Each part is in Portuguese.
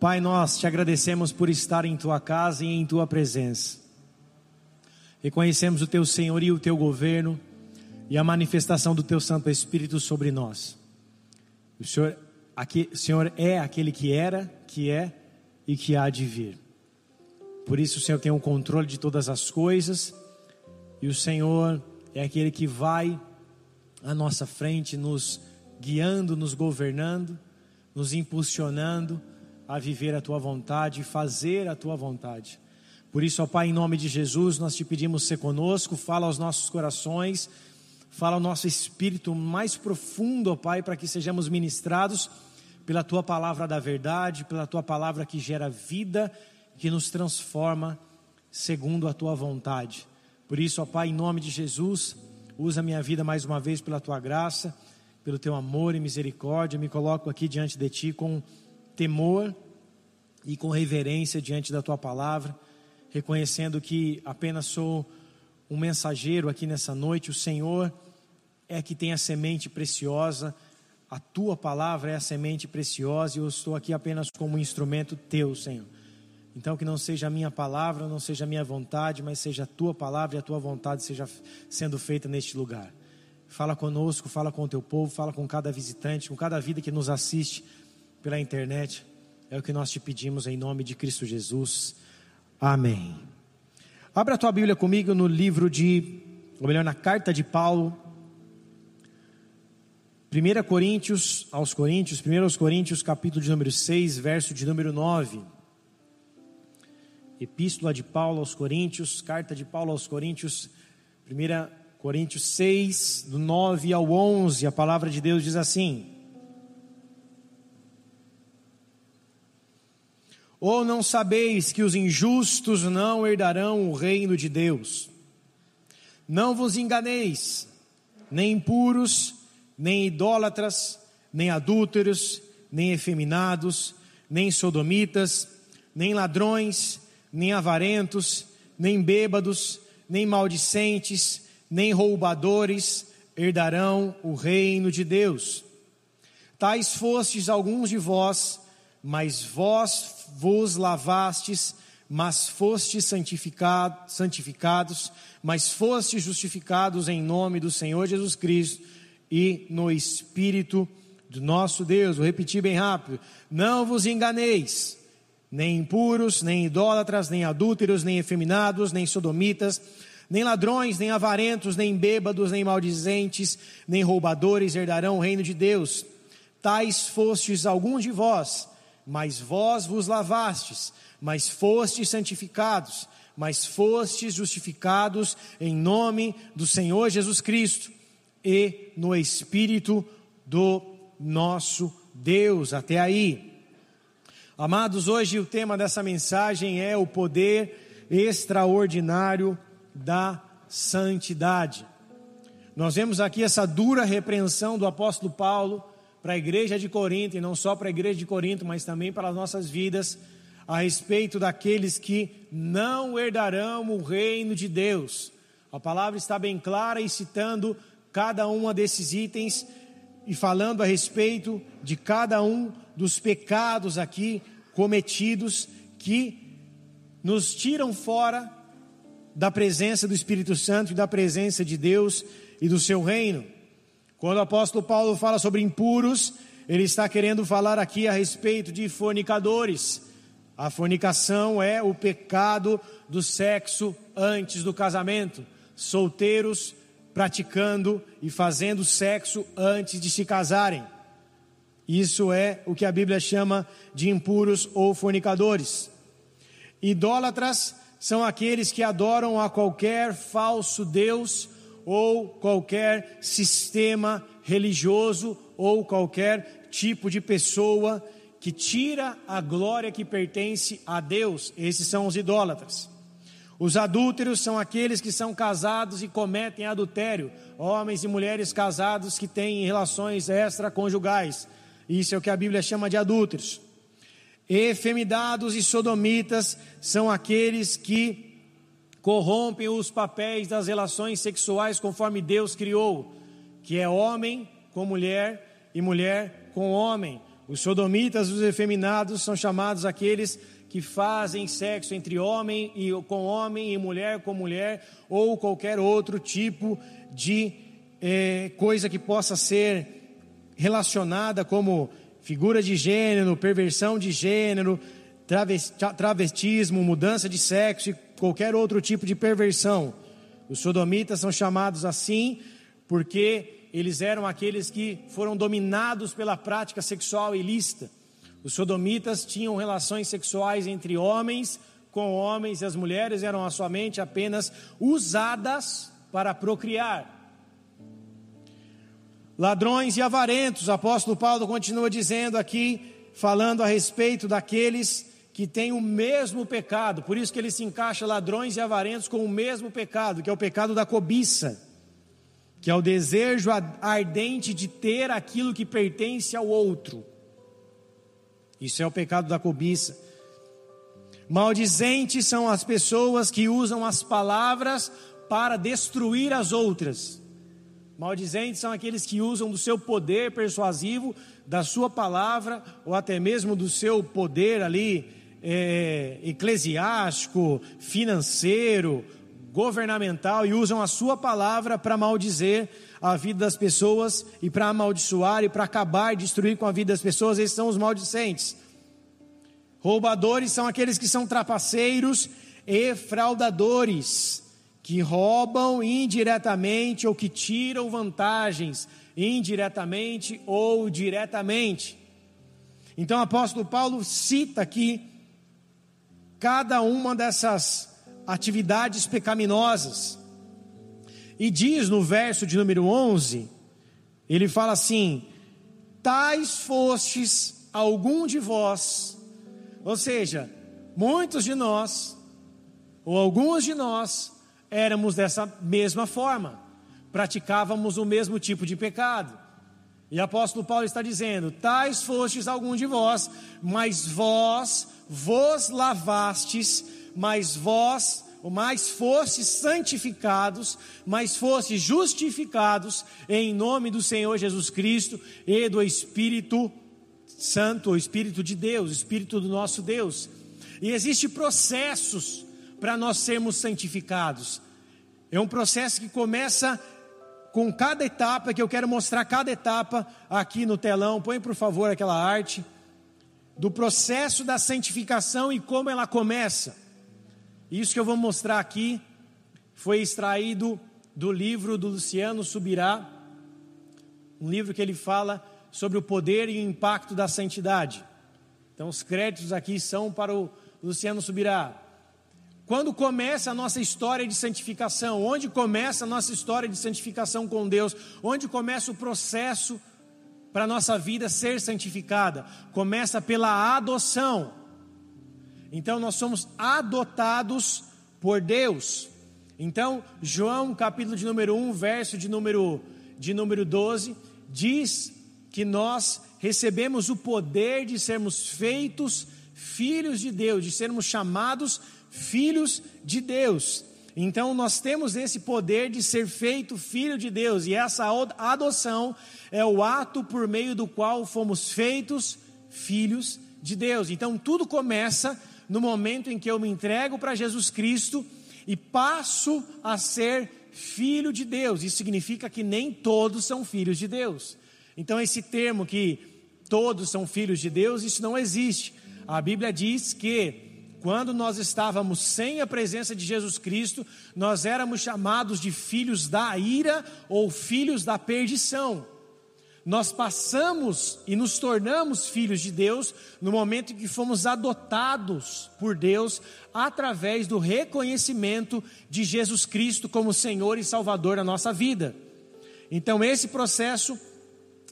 Pai, nós te agradecemos por estar em tua casa e em tua presença. Reconhecemos o teu senhorio, o teu governo e a manifestação do teu Santo Espírito sobre nós. O Senhor, aqui, o Senhor é aquele que era, que é e que há de vir. Por isso o Senhor tem o controle de todas as coisas e o Senhor é aquele que vai à nossa frente, nos guiando, nos governando, nos impulsionando a viver a tua vontade e fazer a tua vontade. Por isso, ó Pai, em nome de Jesus, nós te pedimos ser conosco, fala aos nossos corações, fala ao nosso espírito mais profundo, ó Pai, para que sejamos ministrados pela tua palavra da verdade, pela tua palavra que gera vida, que nos transforma segundo a tua vontade. Por isso, ó Pai, em nome de Jesus, usa minha vida mais uma vez pela tua graça, pelo teu amor e misericórdia. Me coloco aqui diante de ti com temor e com reverência diante da tua palavra, reconhecendo que apenas sou um mensageiro aqui nessa noite, o Senhor é que tem a semente preciosa, a tua palavra é a semente preciosa e eu estou aqui apenas como um instrumento teu, Senhor. Então, que não seja a minha palavra, não seja a minha vontade, mas seja a tua palavra e a tua vontade seja sendo feita neste lugar. Fala conosco, fala com o teu povo, fala com cada visitante, com cada vida que nos assiste pela internet. É o que nós te pedimos em nome de Cristo Jesus. Amém. Abra a tua Bíblia comigo no livro de, ou melhor, na carta de Paulo. 1 Coríntios, aos Coríntios, 1 aos Coríntios, capítulo de número 6, verso de número 9. Epístola de Paulo aos Coríntios, carta de Paulo aos Coríntios, 1 Coríntios 6, do 9 ao 11, a palavra de Deus diz assim: Ou não sabeis que os injustos não herdarão o reino de Deus? Não vos enganeis, nem impuros, nem idólatras, nem adúlteros, nem efeminados, nem sodomitas, nem ladrões, nem avarentos, nem bêbados, nem maldicentes, nem roubadores herdarão o reino de Deus. Tais fostes alguns de vós, mas vós vos lavastes, mas fostes santificado, santificados, mas fostes justificados em nome do Senhor Jesus Cristo e no Espírito do nosso Deus. Vou repetir bem rápido. Não vos enganeis, nem impuros, nem idólatras, nem adúlteros, nem efeminados, nem sodomitas, nem ladrões, nem avarentos, nem bêbados, nem maldizentes, nem roubadores herdarão o reino de Deus. Tais fostes alguns de vós, mas vós vos lavastes, mas fostes santificados, mas fostes justificados em nome do Senhor Jesus Cristo e no Espírito do nosso Deus. Até aí. Amados, hoje o tema dessa mensagem é o poder extraordinário da santidade. Nós vemos aqui essa dura repreensão do apóstolo Paulo para a igreja de Corinto, e não só para a igreja de Corinto, mas também para as nossas vidas, a respeito daqueles que não herdarão o reino de Deus. A palavra está bem clara e citando cada um desses itens e falando a respeito de cada um dos pecados aqui cometidos que nos tiram fora da presença do Espírito Santo e da presença de Deus e do seu reino. Quando o apóstolo Paulo fala sobre impuros, ele está querendo falar aqui a respeito de fornicadores. A fornicação é o pecado do sexo antes do casamento. Solteiros praticando e fazendo sexo antes de se casarem. Isso é o que a Bíblia chama de impuros ou fornicadores. Idólatras são aqueles que adoram a qualquer falso Deus ou qualquer sistema religioso ou qualquer tipo de pessoa que tira a glória que pertence a Deus. Esses são os idólatras. Os adúlteros são aqueles que são casados e cometem adultério, homens e mulheres casados que têm relações extraconjugais. Isso é o que a Bíblia chama de adúlteros. Efemidados e sodomitas são aqueles que corrompem os papéis das relações sexuais conforme Deus criou, que é homem com mulher e mulher com homem, Os sodomitas, os efeminados, são chamados aqueles que fazem sexo entre homem e com homem e mulher com mulher ou qualquer outro tipo de é, coisa que possa ser relacionada como figura de gênero, perversão de gênero, travestismo, mudança de sexo e qualquer outro tipo de perversão. Os sodomitas são chamados assim porque eles eram aqueles que foram dominados pela prática sexual ilícita. Os sodomitas tinham relações sexuais entre homens com homens e as mulheres eram somente apenas usadas para procriar. Ladrões e avarentos, o apóstolo Paulo continua dizendo aqui, falando a respeito daqueles que têm o mesmo pecado, por isso que ele se encaixa ladrões e avarentos com o mesmo pecado, que é o pecado da cobiça, que é o desejo ardente de ter aquilo que pertence ao outro. Isso é o pecado da cobiça. Maldizentes são as pessoas que usam as palavras para destruir as outras. Maldizentes são aqueles que usam do seu poder persuasivo, da sua palavra, ou até mesmo do seu poder ali é, eclesiástico, financeiro, governamental, e usam a sua palavra para maldizer a vida das pessoas e para amaldiçoar e para acabar e destruir com a vida das pessoas, esses são os maldicentes. Roubadores são aqueles que são trapaceiros e fraudadores, que roubam indiretamente ou que tiram vantagens indiretamente ou diretamente. Então o apóstolo Paulo cita aqui cada uma dessas atividades pecaminosas. E diz no verso de número 11, ele fala assim: Tais fostes algum de vós, ou seja, muitos de nós, ou alguns de nós, éramos dessa mesma forma, praticávamos o mesmo tipo de pecado. E apóstolo Paulo está dizendo: Tais fostes algum de vós, mas vós vos lavastes, mas vós mais fostes santificados, mais fostes justificados em nome do Senhor Jesus Cristo e do Espírito Santo, o Espírito de Deus, o Espírito do nosso Deus. E existem processos para nós sermos santificados. É um processo que começa com cada etapa, que eu quero mostrar cada etapa aqui no telão. Põe por favor aquela arte do processo da santificação e como ela começa. Isso que eu vou mostrar aqui foi extraído do livro do Luciano Subirá, um livro que ele fala sobre o poder e o impacto da santidade. Então, os créditos aqui são para o Luciano Subirá. Quando começa a nossa história de santificação? Onde começa a nossa história de santificação com Deus? Onde começa o processo para a nossa vida ser santificada? Começa pela adoção. Então nós somos adotados por Deus. Então, João, capítulo de número 1, verso de número de número 12, diz que nós recebemos o poder de sermos feitos filhos de Deus, de sermos chamados filhos de Deus. Então nós temos esse poder de ser feito filho de Deus, e essa adoção é o ato por meio do qual fomos feitos filhos de Deus. Então tudo começa no momento em que eu me entrego para Jesus Cristo e passo a ser filho de Deus. Isso significa que nem todos são filhos de Deus. Então, esse termo que todos são filhos de Deus, isso não existe. A Bíblia diz que quando nós estávamos sem a presença de Jesus Cristo, nós éramos chamados de filhos da ira ou filhos da perdição nós passamos e nos tornamos filhos de Deus no momento em que fomos adotados por Deus através do reconhecimento de Jesus Cristo como Senhor e Salvador da nossa vida. Então, esse processo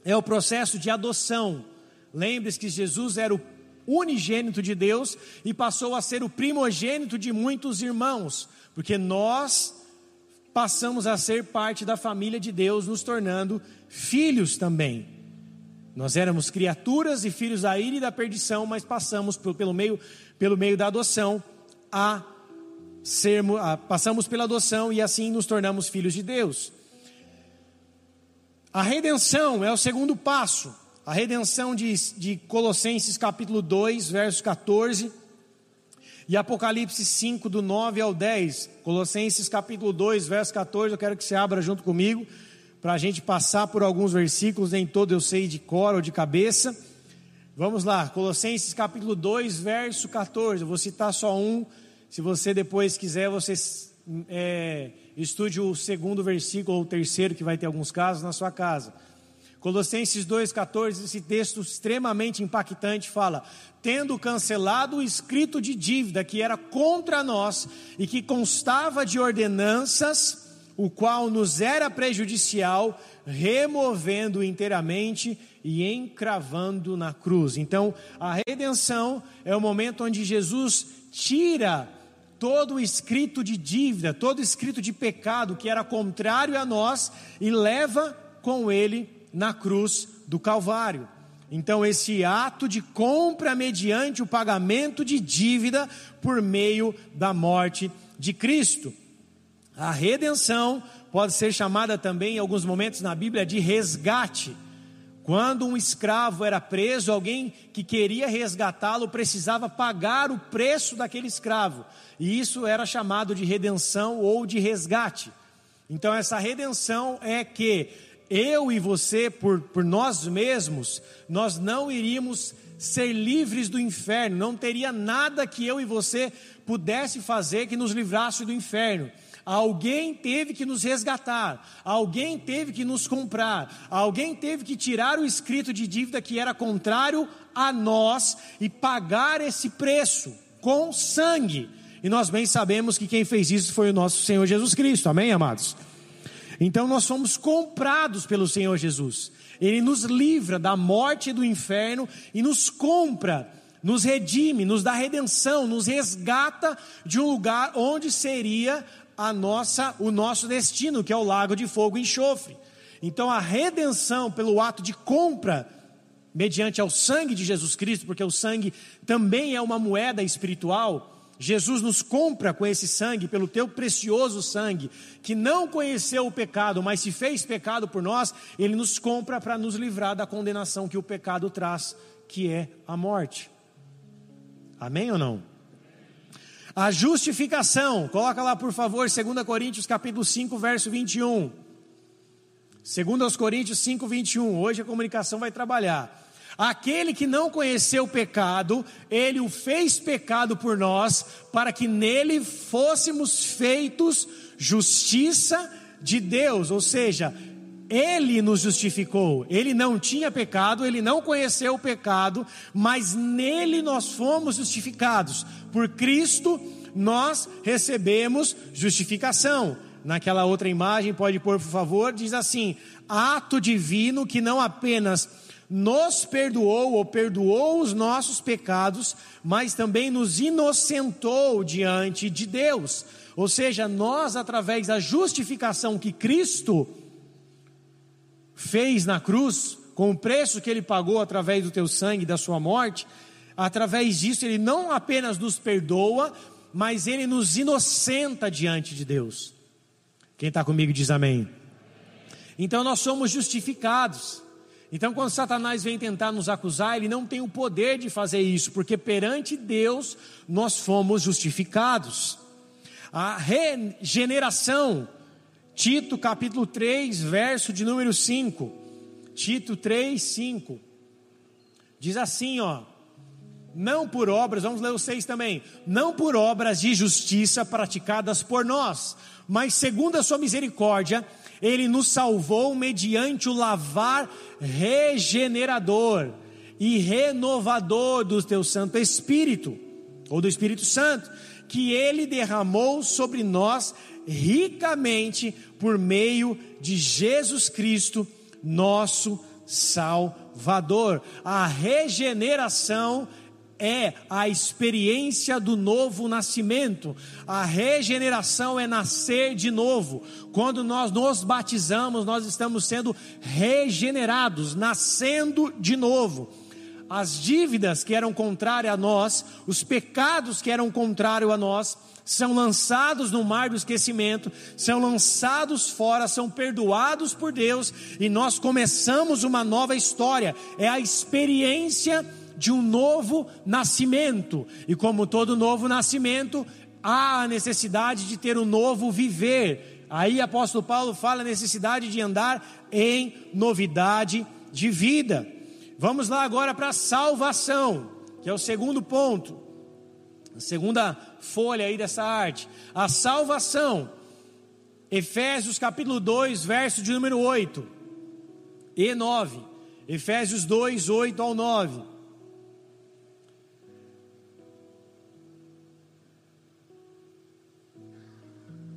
é o processo de adoção. Lembre-se que Jesus era o unigênito de Deus e passou a ser o primogênito de muitos irmãos, porque nós passamos a ser parte da família de Deus, nos tornando filhos também. Nós éramos criaturas e filhos da ira e da perdição, mas passamos pelo meio, pelo meio da adoção a sermos, a, passamos pela adoção e assim nos tornamos filhos de Deus. A redenção é o segundo passo. A redenção de, de Colossenses capítulo 2, verso 14, e Apocalipse 5, do 9 ao 10. Colossenses capítulo 2, verso 14, eu quero que você abra junto comigo, para a gente passar por alguns versículos, nem todo eu sei de cor ou de cabeça. Vamos lá, Colossenses capítulo 2, verso 14. Eu vou citar só um. Se você depois quiser, você é, estude o segundo versículo ou o terceiro, que vai ter alguns casos na sua casa. Colossenses 2,14, esse texto extremamente impactante fala: tendo cancelado o escrito de dívida que era contra nós e que constava de ordenanças, o qual nos era prejudicial, removendo inteiramente e encravando na cruz. Então, a redenção é o momento onde Jesus tira todo o escrito de dívida, todo escrito de pecado que era contrário a nós e leva com ele na cruz do Calvário. Então, esse ato de compra mediante o pagamento de dívida por meio da morte de Cristo. A redenção pode ser chamada também, em alguns momentos na Bíblia, de resgate. Quando um escravo era preso, alguém que queria resgatá-lo precisava pagar o preço daquele escravo, e isso era chamado de redenção ou de resgate. Então, essa redenção é que eu e você, por, por nós mesmos, nós não iríamos ser livres do inferno, não teria nada que eu e você pudesse fazer que nos livrasse do inferno. Alguém teve que nos resgatar, alguém teve que nos comprar, alguém teve que tirar o escrito de dívida que era contrário a nós e pagar esse preço com sangue. E nós bem sabemos que quem fez isso foi o nosso Senhor Jesus Cristo, amém, amados? Então nós somos comprados pelo Senhor Jesus. Ele nos livra da morte e do inferno e nos compra, nos redime, nos dá redenção, nos resgata de um lugar onde seria a nossa, o nosso destino, que é o lago de fogo e enxofre. Então a redenção pelo ato de compra mediante ao sangue de Jesus Cristo, porque o sangue também é uma moeda espiritual, Jesus nos compra com esse sangue, pelo teu precioso sangue, que não conheceu o pecado, mas se fez pecado por nós, ele nos compra para nos livrar da condenação que o pecado traz, que é a morte. Amém ou não? A justificação, coloca lá por favor, 2 Coríntios capítulo 5, verso 21. 2 Coríntios 5, 21. Hoje a comunicação vai trabalhar. Aquele que não conheceu o pecado, ele o fez pecado por nós, para que nele fôssemos feitos justiça de Deus, ou seja, ele nos justificou. Ele não tinha pecado, ele não conheceu o pecado, mas nele nós fomos justificados. Por Cristo nós recebemos justificação. Naquela outra imagem, pode pôr por favor, diz assim: ato divino que não apenas nos perdoou ou perdoou os nossos pecados, mas também nos inocentou diante de Deus. Ou seja, nós, através da justificação que Cristo fez na cruz, com o preço que ele pagou através do teu sangue e da sua morte, através disso ele não apenas nos perdoa, mas ele nos inocenta diante de Deus. Quem está comigo diz amém. Então nós somos justificados. Então, quando Satanás vem tentar nos acusar, ele não tem o poder de fazer isso, porque perante Deus nós fomos justificados. A regeneração, Tito capítulo 3, verso de número 5. Tito 3, 5. Diz assim, ó. Não por obras, vamos ler o 6 também. Não por obras de justiça praticadas por nós, mas segundo a sua misericórdia, ele nos salvou mediante o lavar regenerador e renovador do teu Santo Espírito, ou do Espírito Santo, que ele derramou sobre nós ricamente por meio de Jesus Cristo, nosso Salvador. A regeneração é a experiência do novo nascimento. A regeneração é nascer de novo. Quando nós nos batizamos, nós estamos sendo regenerados, nascendo de novo. as dívidas que eram contrárias a nós, os pecados que eram contrários a nós, são lançados no mar do esquecimento, são lançados fora, são perdoados por Deus e nós começamos uma nova história. É a experiência de um novo nascimento. E como todo novo nascimento, há a necessidade de ter um novo viver. Aí apóstolo Paulo fala a necessidade de andar em novidade de vida. Vamos lá agora para a salvação, que é o segundo ponto. A segunda folha aí dessa arte. A salvação. Efésios capítulo 2, verso de número 8 e 9. Efésios 2, 8 ao 9.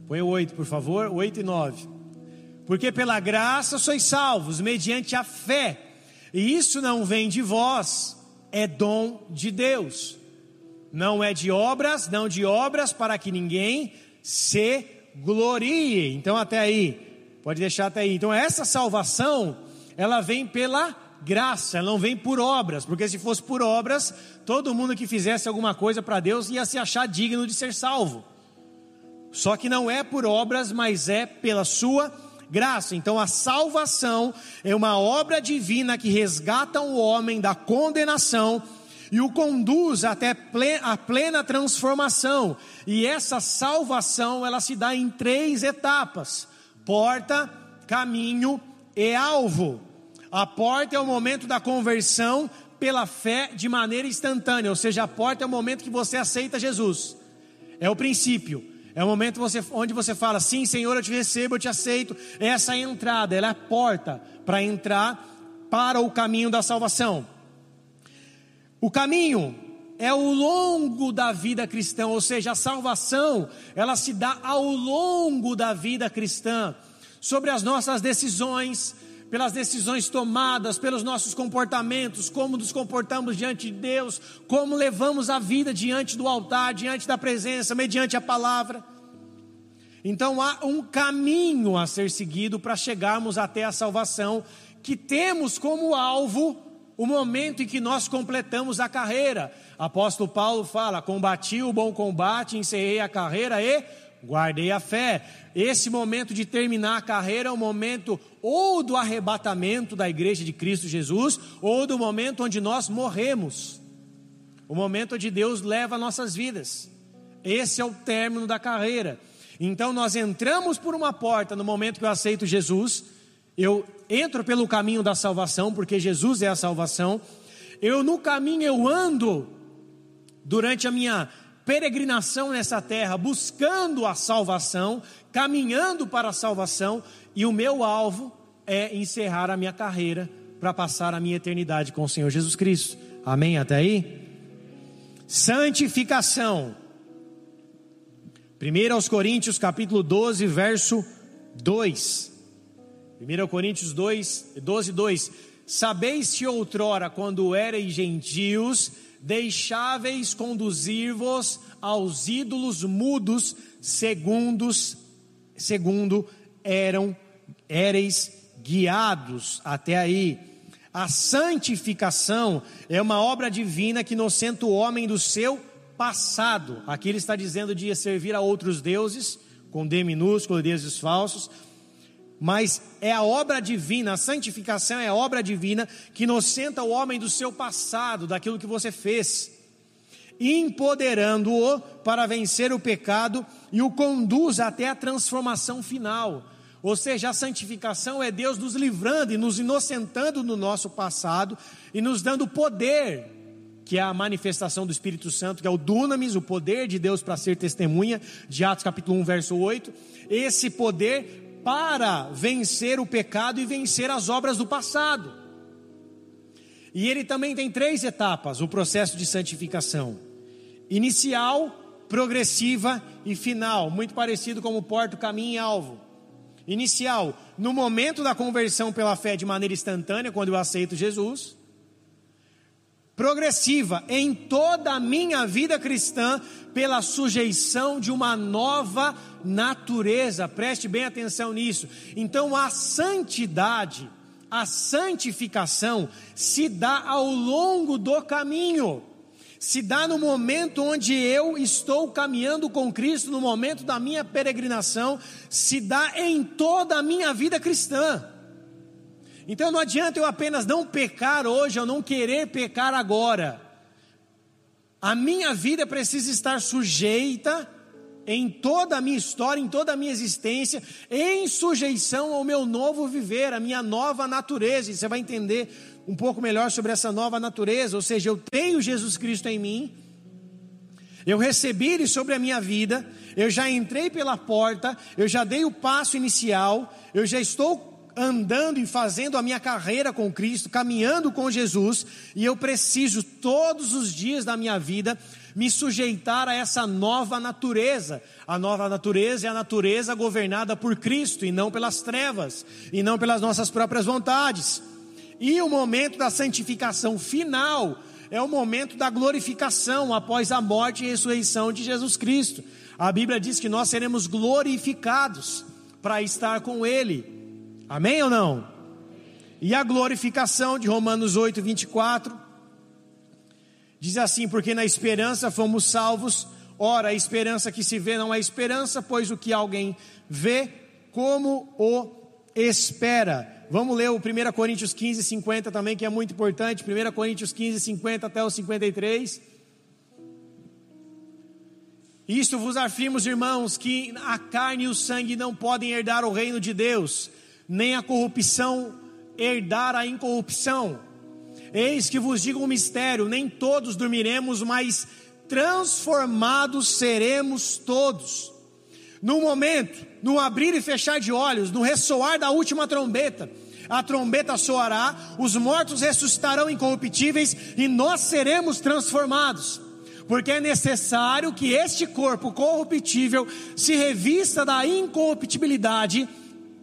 Põe o 8, por favor, 8 e 9. Porque pela graça sois salvos, mediante a fé, e isso não vem de vós, é dom de Deus não é de obras, não de obras para que ninguém se glorie. Então até aí, pode deixar até aí. Então essa salvação, ela vem pela graça, ela não vem por obras, porque se fosse por obras, todo mundo que fizesse alguma coisa para Deus ia se achar digno de ser salvo. Só que não é por obras, mas é pela sua graça. Então a salvação é uma obra divina que resgata o homem da condenação e o conduz até a plena transformação. E essa salvação, ela se dá em três etapas: porta, caminho e alvo. A porta é o momento da conversão pela fé de maneira instantânea, ou seja, a porta é o momento que você aceita Jesus. É o princípio. É o momento você, onde você fala: Sim, Senhor, eu te recebo, eu te aceito. Essa é a entrada, ela é a porta para entrar para o caminho da salvação. O caminho é o longo da vida cristã, ou seja, a salvação, ela se dá ao longo da vida cristã, sobre as nossas decisões, pelas decisões tomadas, pelos nossos comportamentos, como nos comportamos diante de Deus, como levamos a vida diante do altar, diante da presença, mediante a palavra. Então há um caminho a ser seguido para chegarmos até a salvação, que temos como alvo o momento em que nós completamos a carreira. Apóstolo Paulo fala: combati o bom combate, encerrei a carreira e guardei a fé. Esse momento de terminar a carreira é o momento ou do arrebatamento da igreja de Cristo Jesus, ou do momento onde nós morremos. O momento onde Deus leva nossas vidas. Esse é o término da carreira. Então nós entramos por uma porta no momento que eu aceito Jesus eu entro pelo caminho da salvação, porque Jesus é a salvação. Eu no caminho eu ando durante a minha peregrinação nessa terra, buscando a salvação, caminhando para a salvação, e o meu alvo é encerrar a minha carreira para passar a minha eternidade com o Senhor Jesus Cristo. Amém até aí? Santificação. 1 aos Coríntios capítulo 12, verso 2. 1 Coríntios 2, 12, 2: Sabeis que outrora, quando ereis gentios, deixáveis conduzir-vos aos ídolos mudos, segundos, segundo eram, ereis guiados até aí. A santificação é uma obra divina que inocenta o homem do seu passado. Aqui ele está dizendo de servir a outros deuses, com D minúsculo, deuses falsos mas é a obra divina, a santificação é a obra divina que inocenta o homem do seu passado, daquilo que você fez, empoderando-o para vencer o pecado e o conduz até a transformação final. Ou seja, a santificação é Deus nos livrando e nos inocentando no nosso passado e nos dando poder, que é a manifestação do Espírito Santo, que é o dunamis, o poder de Deus para ser testemunha, de Atos capítulo 1, verso 8. Esse poder para vencer o pecado e vencer as obras do passado. E ele também tem três etapas: o processo de santificação: inicial, progressiva e final, muito parecido como porta, caminho e alvo. Inicial, no momento da conversão pela fé de maneira instantânea, quando eu aceito Jesus progressiva em toda a minha vida cristã pela sujeição de uma nova natureza. Preste bem atenção nisso. Então a santidade, A santificação se dá ao longo do caminho, se dá no momento onde eu estou caminhando com Cristo, no momento da minha peregrinação, se dá em toda a minha vida cristã. Então não adianta eu apenas não pecar hoje, eu não querer pecar agora. A minha vida precisa estar sujeita em toda a minha história, em toda a minha existência, em sujeição ao meu novo viver, à minha nova natureza. E você vai entender um pouco melhor sobre essa nova natureza, ou seja, eu tenho Jesus Cristo em mim, eu recebi Ele sobre a minha vida, eu já entrei pela porta, eu já dei o passo inicial, eu já estou andando e fazendo a minha carreira com Cristo, caminhando com Jesus, e eu preciso todos os dias da minha vida me sujeitar a essa nova natureza. A nova natureza é a natureza governada por Cristo e não pelas trevas, e não pelas nossas próprias vontades. E o momento da santificação final é o momento da glorificação após a morte e ressurreição de Jesus Cristo. A Bíblia diz que nós seremos glorificados para estar com Ele. Amém ou não? E a glorificação de Romanos 8, 24, diz assim: Porque na esperança fomos salvos. Ora, a esperança que se vê não é esperança, pois o que alguém vê, como o espera. Vamos ler o 1 Coríntios 15, 50 também, que é muito importante. 1 Coríntios 15, 50 até o 53. Isto vos afirmo, irmãos, que a carne e o sangue não podem herdar o reino de Deus nem a corrupção herdar a incorrupção. Eis que vos digo um mistério: nem todos dormiremos, mas transformados seremos todos. No momento, no abrir e fechar de olhos, no ressoar da última trombeta, a trombeta soará, os mortos ressuscitarão incorruptíveis e nós seremos transformados. Porque é necessário que este corpo corruptível se revista da incorruptibilidade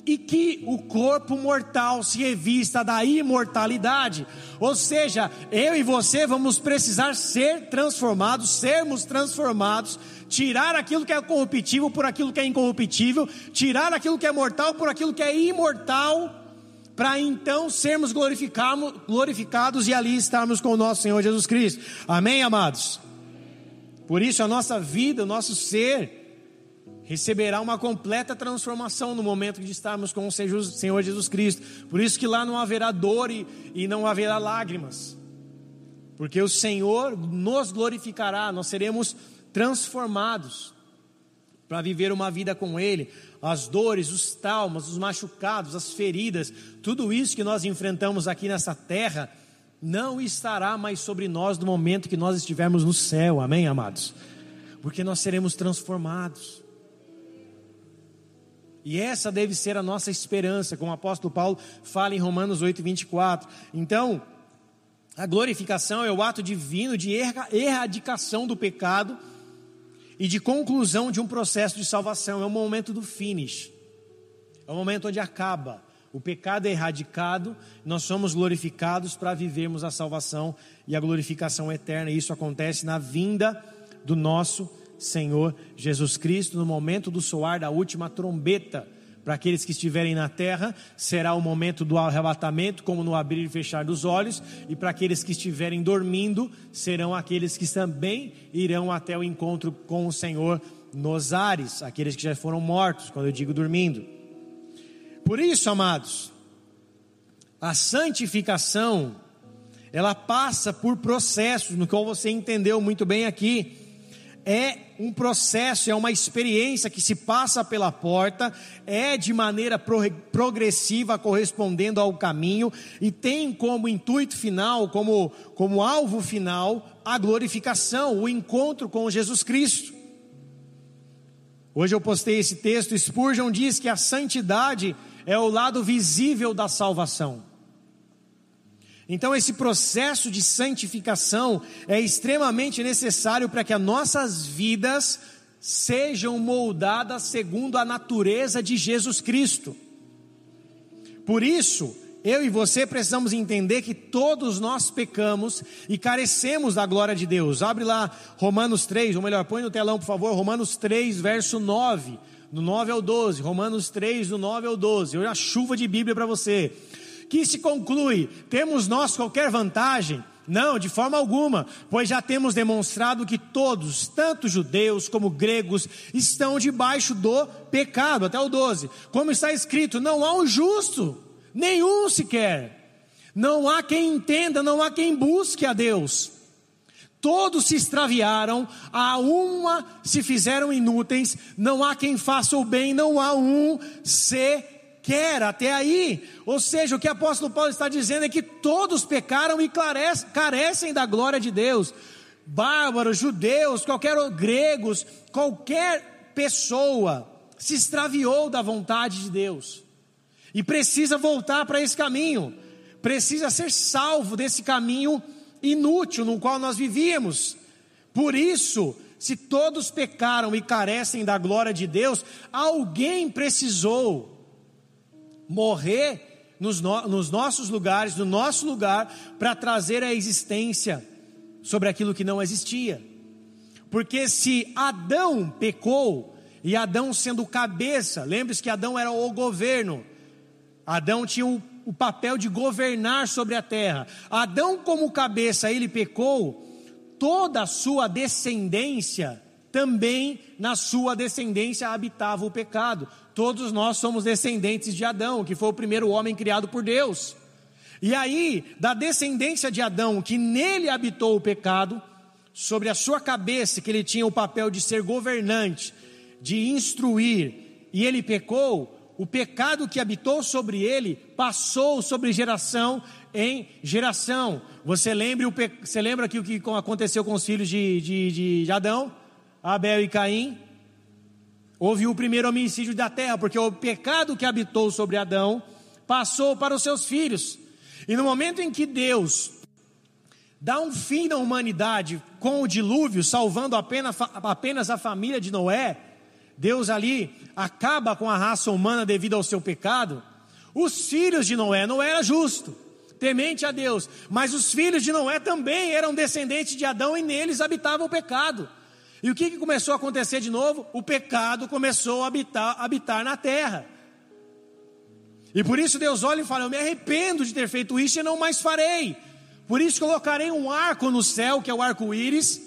e que o corpo mortal se revista da imortalidade. Ou seja, eu e você vamos precisar ser transformados, sermos transformados, tirar aquilo que é corruptível por aquilo que é incorruptível, tirar aquilo que é mortal por aquilo que é imortal, para então sermos glorificados, e ali estarmos com o nosso Senhor Jesus Cristo. Amém, amados? Por isso a nossa vida, o nosso ser, receberá uma completa transformação no momento de estarmos com o Senhor Jesus Cristo. Por isso que lá não haverá dor e, e não haverá lágrimas. Porque o Senhor nos glorificará, nós seremos transformados para viver uma vida com Ele. As dores, os traumas, os machucados, as feridas, tudo isso que nós enfrentamos aqui nessa terra, não estará mais sobre nós no momento que nós estivermos no céu, amém, amados? Porque nós seremos transformados. E essa deve ser a nossa esperança, como o apóstolo Paulo fala em Romanos 8, 24. Então, a glorificação é o ato divino de erradicação do pecado e de conclusão de um processo de salvação. É o momento do finish. É o momento onde acaba. O pecado é erradicado, nós somos glorificados para vivermos a salvação e a glorificação eterna. E isso acontece na vinda do nosso Senhor Jesus Cristo, no momento do soar da última trombeta. Para aqueles que estiverem na terra, será o momento do arrebatamento, como no abrir e fechar dos olhos, e para aqueles que estiverem dormindo, serão aqueles que também irão até o encontro com o Senhor nos ares, aqueles que já foram mortos, quando eu digo dormindo. Por isso, amados, a santificação, ela passa por processos, no qual você entendeu muito bem aqui é um processo, é uma experiência que se passa pela porta, é de maneira progressiva, correspondendo ao caminho, e tem como intuito final, como, como alvo final, a glorificação, o encontro com Jesus Cristo. Hoje eu postei esse texto, Spurgeon diz que a santidade é o lado visível da salvação. Então, esse processo de santificação é extremamente necessário para que as nossas vidas sejam moldadas segundo a natureza de Jesus Cristo. Por isso, eu e você precisamos entender que todos nós pecamos e carecemos da glória de Deus. Abre lá Romanos 3, ou melhor, põe no telão, por favor, Romanos 3, verso 9. Do 9 ao 12, Romanos 3, do 9 ao 12. Olha a chuva de Bíblia para você Que se conclui: temos nós qualquer vantagem? Não, de forma alguma, pois já temos demonstrado que todos, tanto judeus como gregos, estão debaixo do pecado, até o 12. Como está escrito: não há um justo, nenhum sequer. Não há quem entenda, não há quem busque a Deus. Todos se extraviaram, a uma se fizeram inúteis, não há quem faça o bem, não há um sequer. Até aí, ou seja, o que o apóstolo Paulo está dizendo é que todos pecaram e carecem da glória de Deus. Bárbaros, judeus, qualquer gregos, qualquer pessoa se extraviou da vontade de Deus e precisa voltar para esse caminho, precisa ser salvo desse caminho inútil no qual nós vivíamos. Por isso, se todos pecaram e carecem da glória de Deus, alguém precisou morrer nos, no, nos nossos lugares, no nosso lugar, para trazer a existência sobre aquilo que não existia. Porque se Adão pecou, e Adão sendo cabeça, lembre-se que Adão era o governo, Adão tinha o o papel de governar sobre a terra. Adão, como cabeça, ele pecou, toda a sua descendência, também na sua descendência habitava o pecado. Todos nós somos descendentes de Adão, que foi o primeiro homem criado por Deus. E aí, da descendência de Adão, que nele habitou o pecado, sobre a sua cabeça, que ele tinha o papel de ser governante, de instruir, e ele pecou, o pecado que habitou sobre ele passou sobre geração em geração. Você lembra, o. Você lembra aqui o que aconteceu com os filhos de, de, de Adão, Abel e Caim? Houve o primeiro homicídio da terra, porque o pecado que habitou sobre Adão passou para os seus filhos. E no momento em que Deus dá um fim na humanidade com o dilúvio, salvando apenas, apenas a família de Noé, Deus ali acaba com a raça humana devido ao seu pecado. Os filhos de Noé, Noé era justo, temente a Deus, mas os filhos de Noé também eram descendentes de Adão e neles habitava o pecado. E o que, que começou a acontecer de novo? O pecado começou a habitar, habitar na terra. E por isso Deus olha e fala: Eu me arrependo de ter feito isso e não mais farei. Por isso colocarei um arco no céu, que é o arco-íris,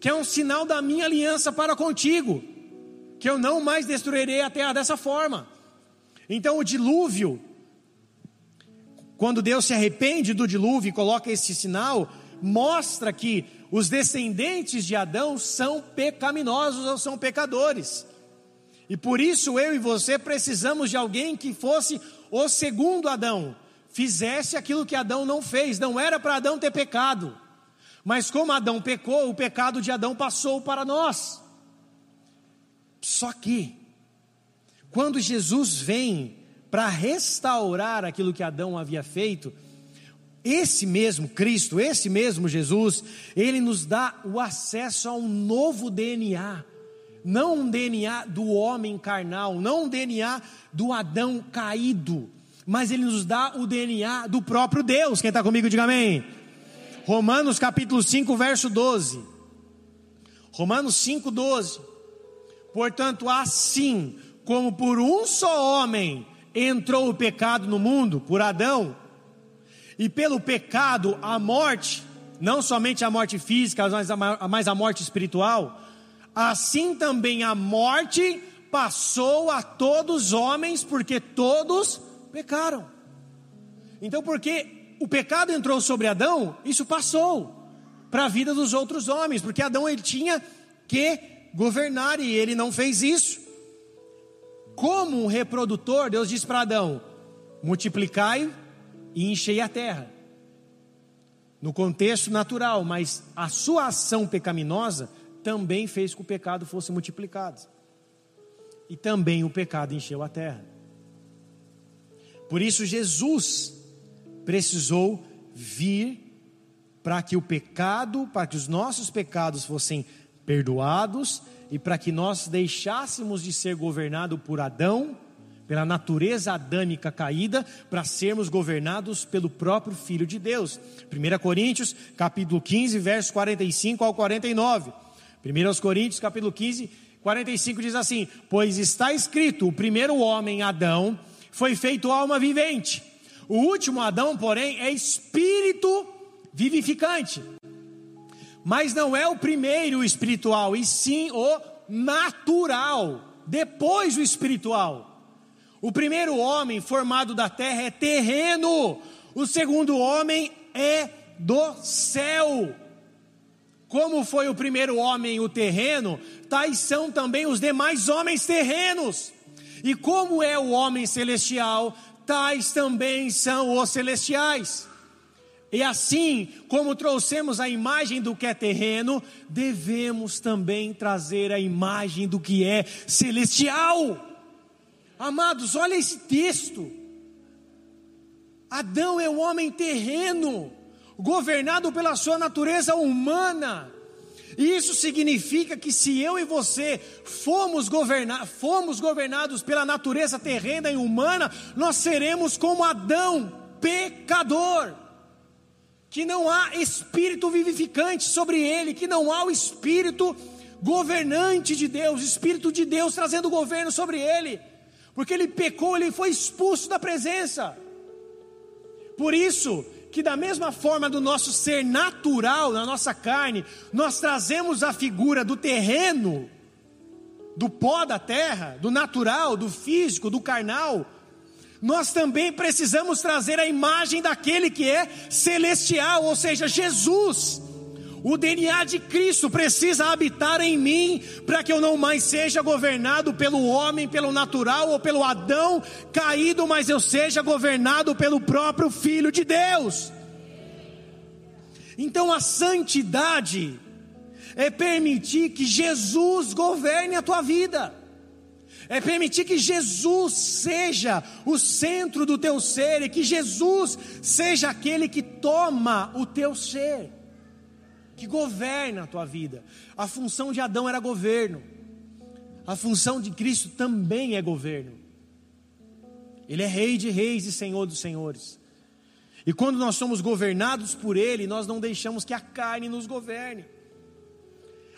que é um sinal da minha aliança para contigo que eu não mais destruirei a terra dessa forma. Então o dilúvio, quando Deus se arrepende do dilúvio e coloca esse sinal, mostra que os descendentes de Adão são pecaminosos ou são pecadores. E por isso eu e você precisamos de alguém que fosse o segundo Adão, fizesse aquilo que Adão não fez. Não era para Adão ter pecado, mas como Adão pecou, o pecado de Adão passou para nós. Só que, quando Jesus vem para restaurar aquilo que Adão havia feito, esse mesmo Cristo, esse mesmo Jesus, ele nos dá o acesso a um novo DNA, não um DNA do homem carnal, não um DNA do Adão caído, mas ele nos dá o DNA do próprio Deus. Quem está comigo, diga amém. Romanos capítulo 5, verso 12. Romanos 5, 12. Portanto, assim como por um só homem entrou o pecado no mundo, por Adão, e pelo pecado a morte, não somente a morte física, mas a, morte espiritual, assim também a morte passou a todos os homens, porque todos pecaram. Então, porque o pecado entrou sobre Adão, isso passou para a vida dos outros homens, porque Adão ele tinha que governar e ele não fez isso. Como um reprodutor, Deus diz para Adão: multiplicai e enchei a terra. No contexto natural, mas a sua ação pecaminosa também fez que o pecado fosse multiplicado. E também o pecado encheu a terra. Por isso, Jesus precisou vir para que o pecado, para que os nossos pecados fossem perdoados e para que nós deixássemos de ser governado por Adão, pela natureza adâmica caída, para sermos governados pelo próprio Filho de Deus. 1 Coríntios, capítulo 15, versos 45 ao 49. 1 Coríntios, capítulo 15, 45 diz assim: Pois está escrito: o primeiro homem, Adão, foi feito alma vivente. O último Adão, porém, é espírito vivificante. Mas não é o primeiro espiritual, e sim o natural, depois o espiritual. O primeiro homem formado da terra é terreno, o segundo homem é do céu. Como foi o primeiro homem o terreno, tais são também os demais homens terrenos. E como é o homem celestial, tais também são os celestiais. E assim como trouxemos a imagem do que é terreno, devemos também trazer a imagem do que é celestial. Amados, olha esse texto. Adão é o homem terreno, governado pela sua natureza humana. Isso significa que se eu e você fomos, governa fomos governados pela natureza terrena e humana, nós seremos como Adão, pecador, que não há espírito vivificante sobre ele, que não há o espírito governante de Deus, espírito de Deus trazendo governo sobre ele, porque ele pecou, ele foi expulso da presença. Por isso, que da mesma forma do nosso ser natural, na nossa carne, nós trazemos a figura do terreno, do pó da terra, do natural, do físico, do carnal, nós também precisamos trazer a imagem daquele que é celestial, ou seja, Jesus. O DNA de Cristo precisa habitar em mim para que eu não mais seja governado pelo homem, pelo natural ou pelo Adão caído, mas eu seja governado pelo próprio Filho de Deus. Então a santidade é permitir que Jesus governe a tua vida, é permitir que Jesus seja o centro do teu ser e que Jesus seja aquele que toma o teu ser que governa a tua vida. A função de Adão era governo. A função de Cristo também é governo. Ele é rei de reis e senhor dos senhores. E quando nós somos governados por ele, nós não deixamos que a carne nos governe.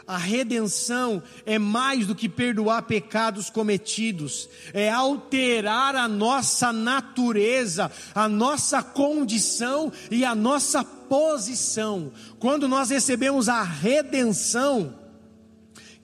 A redenção é mais do que perdoar pecados cometidos, é alterar a nossa natureza, a nossa condição e a nossa posição. Quando nós recebemos a redenção,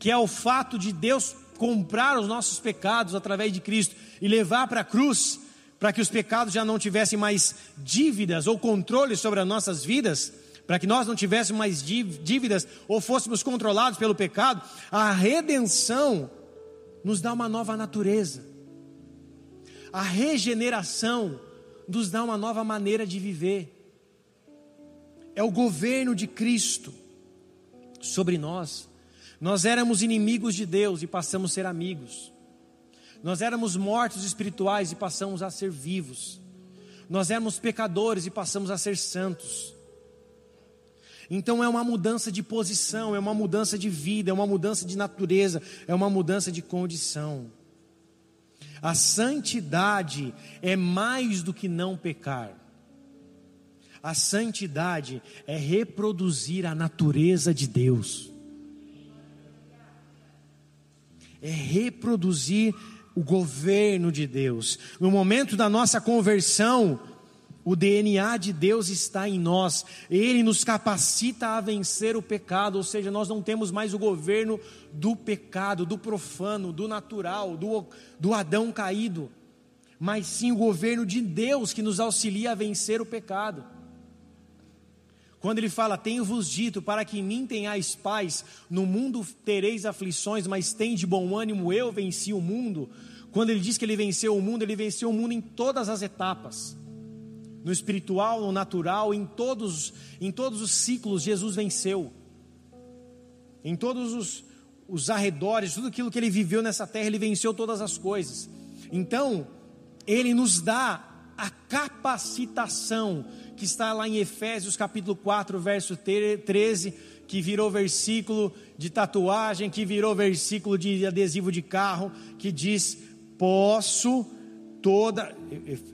que é o fato de Deus comprar os nossos pecados através de Cristo e levar para a cruz, para que os pecados já não tivessem mais dívidas ou controle sobre as nossas vidas, para que nós não tivéssemos mais dívidas ou fôssemos controlados pelo pecado, a redenção nos dá uma nova natureza. A regeneração nos dá uma nova maneira de viver. É o governo de Cristo sobre nós. Nós éramos inimigos de Deus e passamos a ser amigos. Nós éramos mortos espirituais e passamos a ser vivos. Nós éramos pecadores e passamos a ser santos. Então é uma mudança de posição, é uma mudança de vida, é uma mudança de natureza, é uma mudança de condição. A santidade é mais do que não pecar. A santidade é reproduzir a natureza de Deus. É reproduzir o governo de Deus. No momento da nossa conversão, o DNA de Deus está em nós, ele nos capacita a vencer o pecado, ou seja, nós não temos mais o governo do pecado, do profano, do natural, do, do Adão caído, mas sim o governo de Deus que nos auxilia a vencer o pecado. Quando ele fala, tenho-vos dito, para que em mim tenhais paz, no mundo tereis aflições, mas tem de bom ânimo, eu venci o mundo. Quando ele diz que ele venceu o mundo, ele venceu o mundo em todas as etapas no espiritual, no natural, em todos, em todos os ciclos, Jesus venceu. Em todos os, os arredores, tudo aquilo que ele viveu nessa terra, ele venceu todas as coisas. Então, ele nos dá a capacitação, que está lá em Efésios capítulo 4, verso 13, que virou versículo de tatuagem, que virou versículo de adesivo de carro, que diz: Posso toda.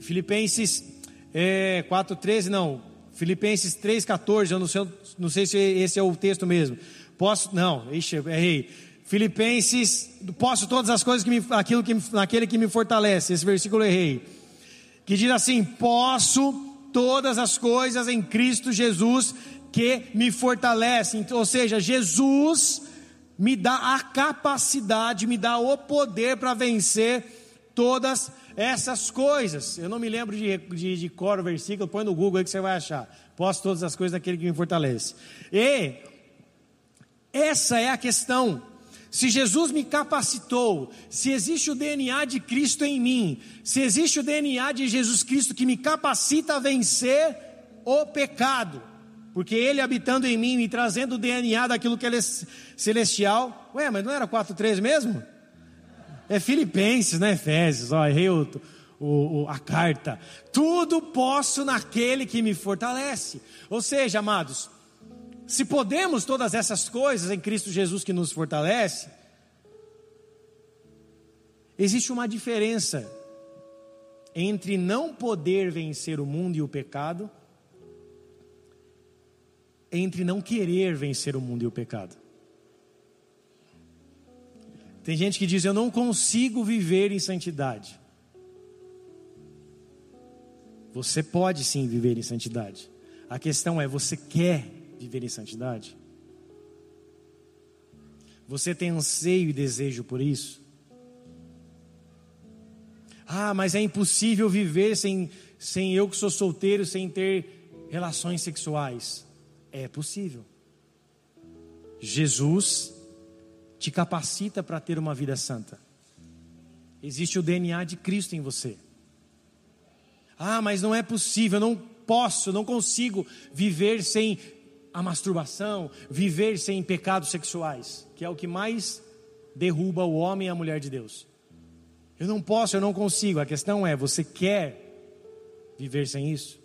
Filipenses é, 4,13, não. Filipenses 3,14, eu não sei, não sei se esse é o texto mesmo. Posso, não, ixi, errei. Filipenses, posso todas as coisas que me, aquilo que, naquele que me fortalece. Esse versículo errei. que diz assim: Posso todas as coisas em Cristo Jesus que me fortalece. Ou seja, Jesus me dá a capacidade, me dá o poder para vencer todas essas coisas. Eu não me lembro de, de, de cor o versículo, põe no Google aí que você vai achar. Posso todas as coisas daquele que me fortalece. E essa é a questão. Se Jesus me capacitou, se existe o DNA de Cristo em mim, se existe o DNA de Jesus Cristo que me capacita a vencer o pecado, porque Ele habitando em mim, me trazendo o DNA daquilo que é celestial. Ué, mas não era 4,3 mesmo? É Filipenses, né? Efésios, ó, errei o, o, a carta. Tudo posso naquele que me fortalece. Ou seja, amados, se podemos todas essas coisas em Cristo Jesus que nos fortalece, existe uma diferença entre não poder vencer o mundo e o pecado, entre não querer vencer o mundo e o pecado. Tem gente que diz: Eu não consigo viver em santidade. Você pode sim viver em santidade. A questão é: você quer viver em santidade? Você tem anseio e desejo por isso? Ah, mas é impossível viver sem, sem eu que sou solteiro, sem ter relações sexuais. É possível. Jesus te capacita para ter uma vida santa. Existe o DNA de Cristo em você. Ah, mas não é possível, não posso, não consigo viver sem a masturbação, viver sem pecados sexuais, que é o que mais derruba o homem e a mulher de Deus. Eu não posso, eu não consigo. A questão é: você quer viver sem isso?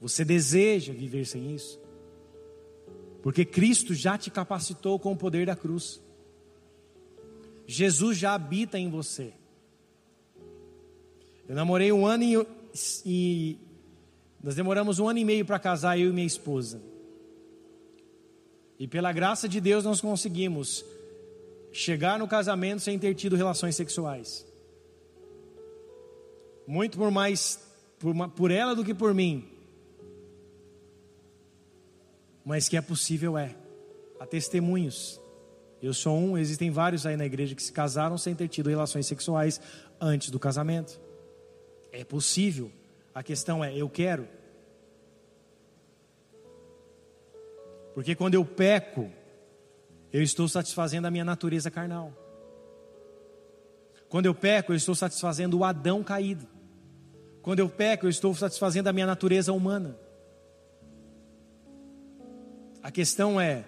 Você deseja viver sem isso? Porque Cristo já te capacitou com o poder da cruz. Jesus já habita em você. Eu namorei um ano e, e nós demoramos um ano e meio para casar, eu e minha esposa. E pela graça de Deus nós conseguimos chegar no casamento sem ter tido relações sexuais. Muito por mais por, por ela do que por mim. Mas que é possível é. Há testemunhos. Eu sou um, existem vários aí na igreja que se casaram sem ter tido relações sexuais antes do casamento. É possível. A questão é: eu quero. Porque quando eu peco, eu estou satisfazendo a minha natureza carnal. Quando eu peco, eu estou satisfazendo o Adão caído. Quando eu peco, eu estou satisfazendo a minha natureza humana. A questão é: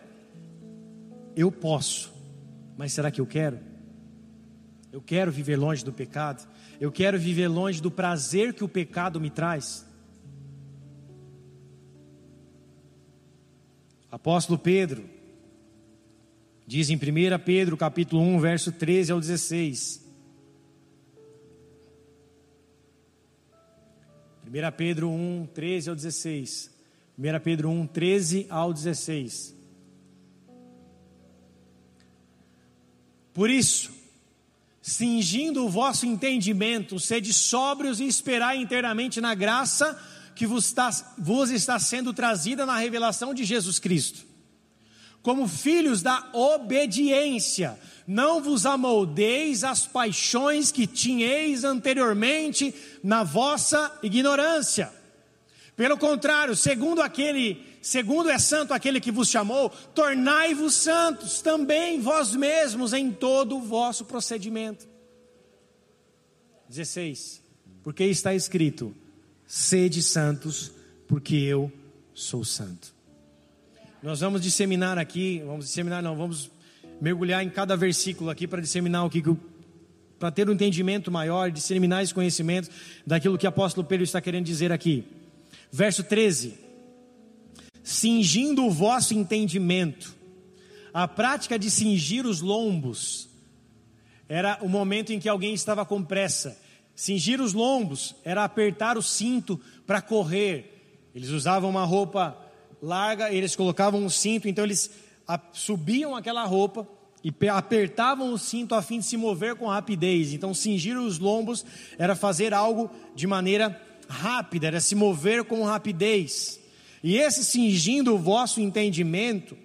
eu posso, mas será que eu quero? Eu quero viver longe do pecado. Eu quero viver longe do prazer que o pecado me traz. Apóstolo Pedro diz em 1 Pedro, capítulo 1, verso 13 ao 16. 1 Pedro 1, 13 ao 16. 1 Pedro 1, 13 ao 16. Por isso, cingindo o vosso entendimento, sede sóbrios e esperai inteiramente na graça que vos está, vos está sendo trazida na revelação de Jesus Cristo. Como filhos da obediência, não vos amoldeis as paixões que tinhais anteriormente na vossa ignorância. Pelo contrário, segundo aquele, segundo é santo aquele que vos chamou, tornai-vos santos também vós mesmos em todo o vosso procedimento. 16. Porque está escrito: sede santos, porque eu sou santo. Nós vamos disseminar aqui, vamos disseminar não, vamos mergulhar em cada versículo aqui para disseminar o que para ter um entendimento maior, disseminar esse conhecimento daquilo que o apóstolo Pedro está querendo dizer aqui. Verso 13: Cingindo o vosso entendimento, a prática de cingir os lombos era o momento em que alguém estava com pressa Cingir os lombos era apertar o cinto para correr. Eles usavam uma roupa larga, eles colocavam um cinto, então eles subiam aquela roupa e apertavam o cinto a fim de se mover com rapidez. Então, cingir os lombos era fazer algo de maneira rápida, era se mover com rapidez. E esse cingindo o vosso entendimento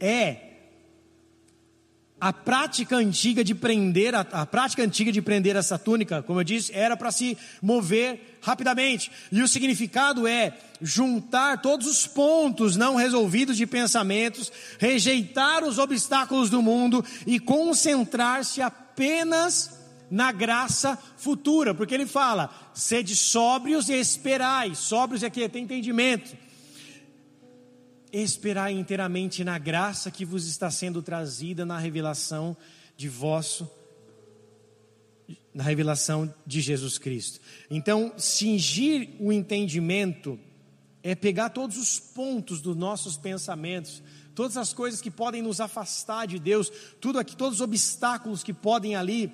é a prática antiga de prender, a, a, prática antiga de prender essa túnica, como eu disse, era para se mover rapidamente. E o significado é juntar todos os pontos não resolvidos de pensamentos, rejeitar os obstáculos do mundo e concentrar-se apenas na graça futura, porque ele fala: sede sóbrios e esperai. Sóbrios é que tem entendimento esperar inteiramente na graça que vos está sendo trazida na revelação de vosso na revelação de Jesus Cristo. Então, cingir o entendimento é pegar todos os pontos dos nossos pensamentos, todas as coisas que podem nos afastar de Deus, tudo aqui, todos os obstáculos que podem ali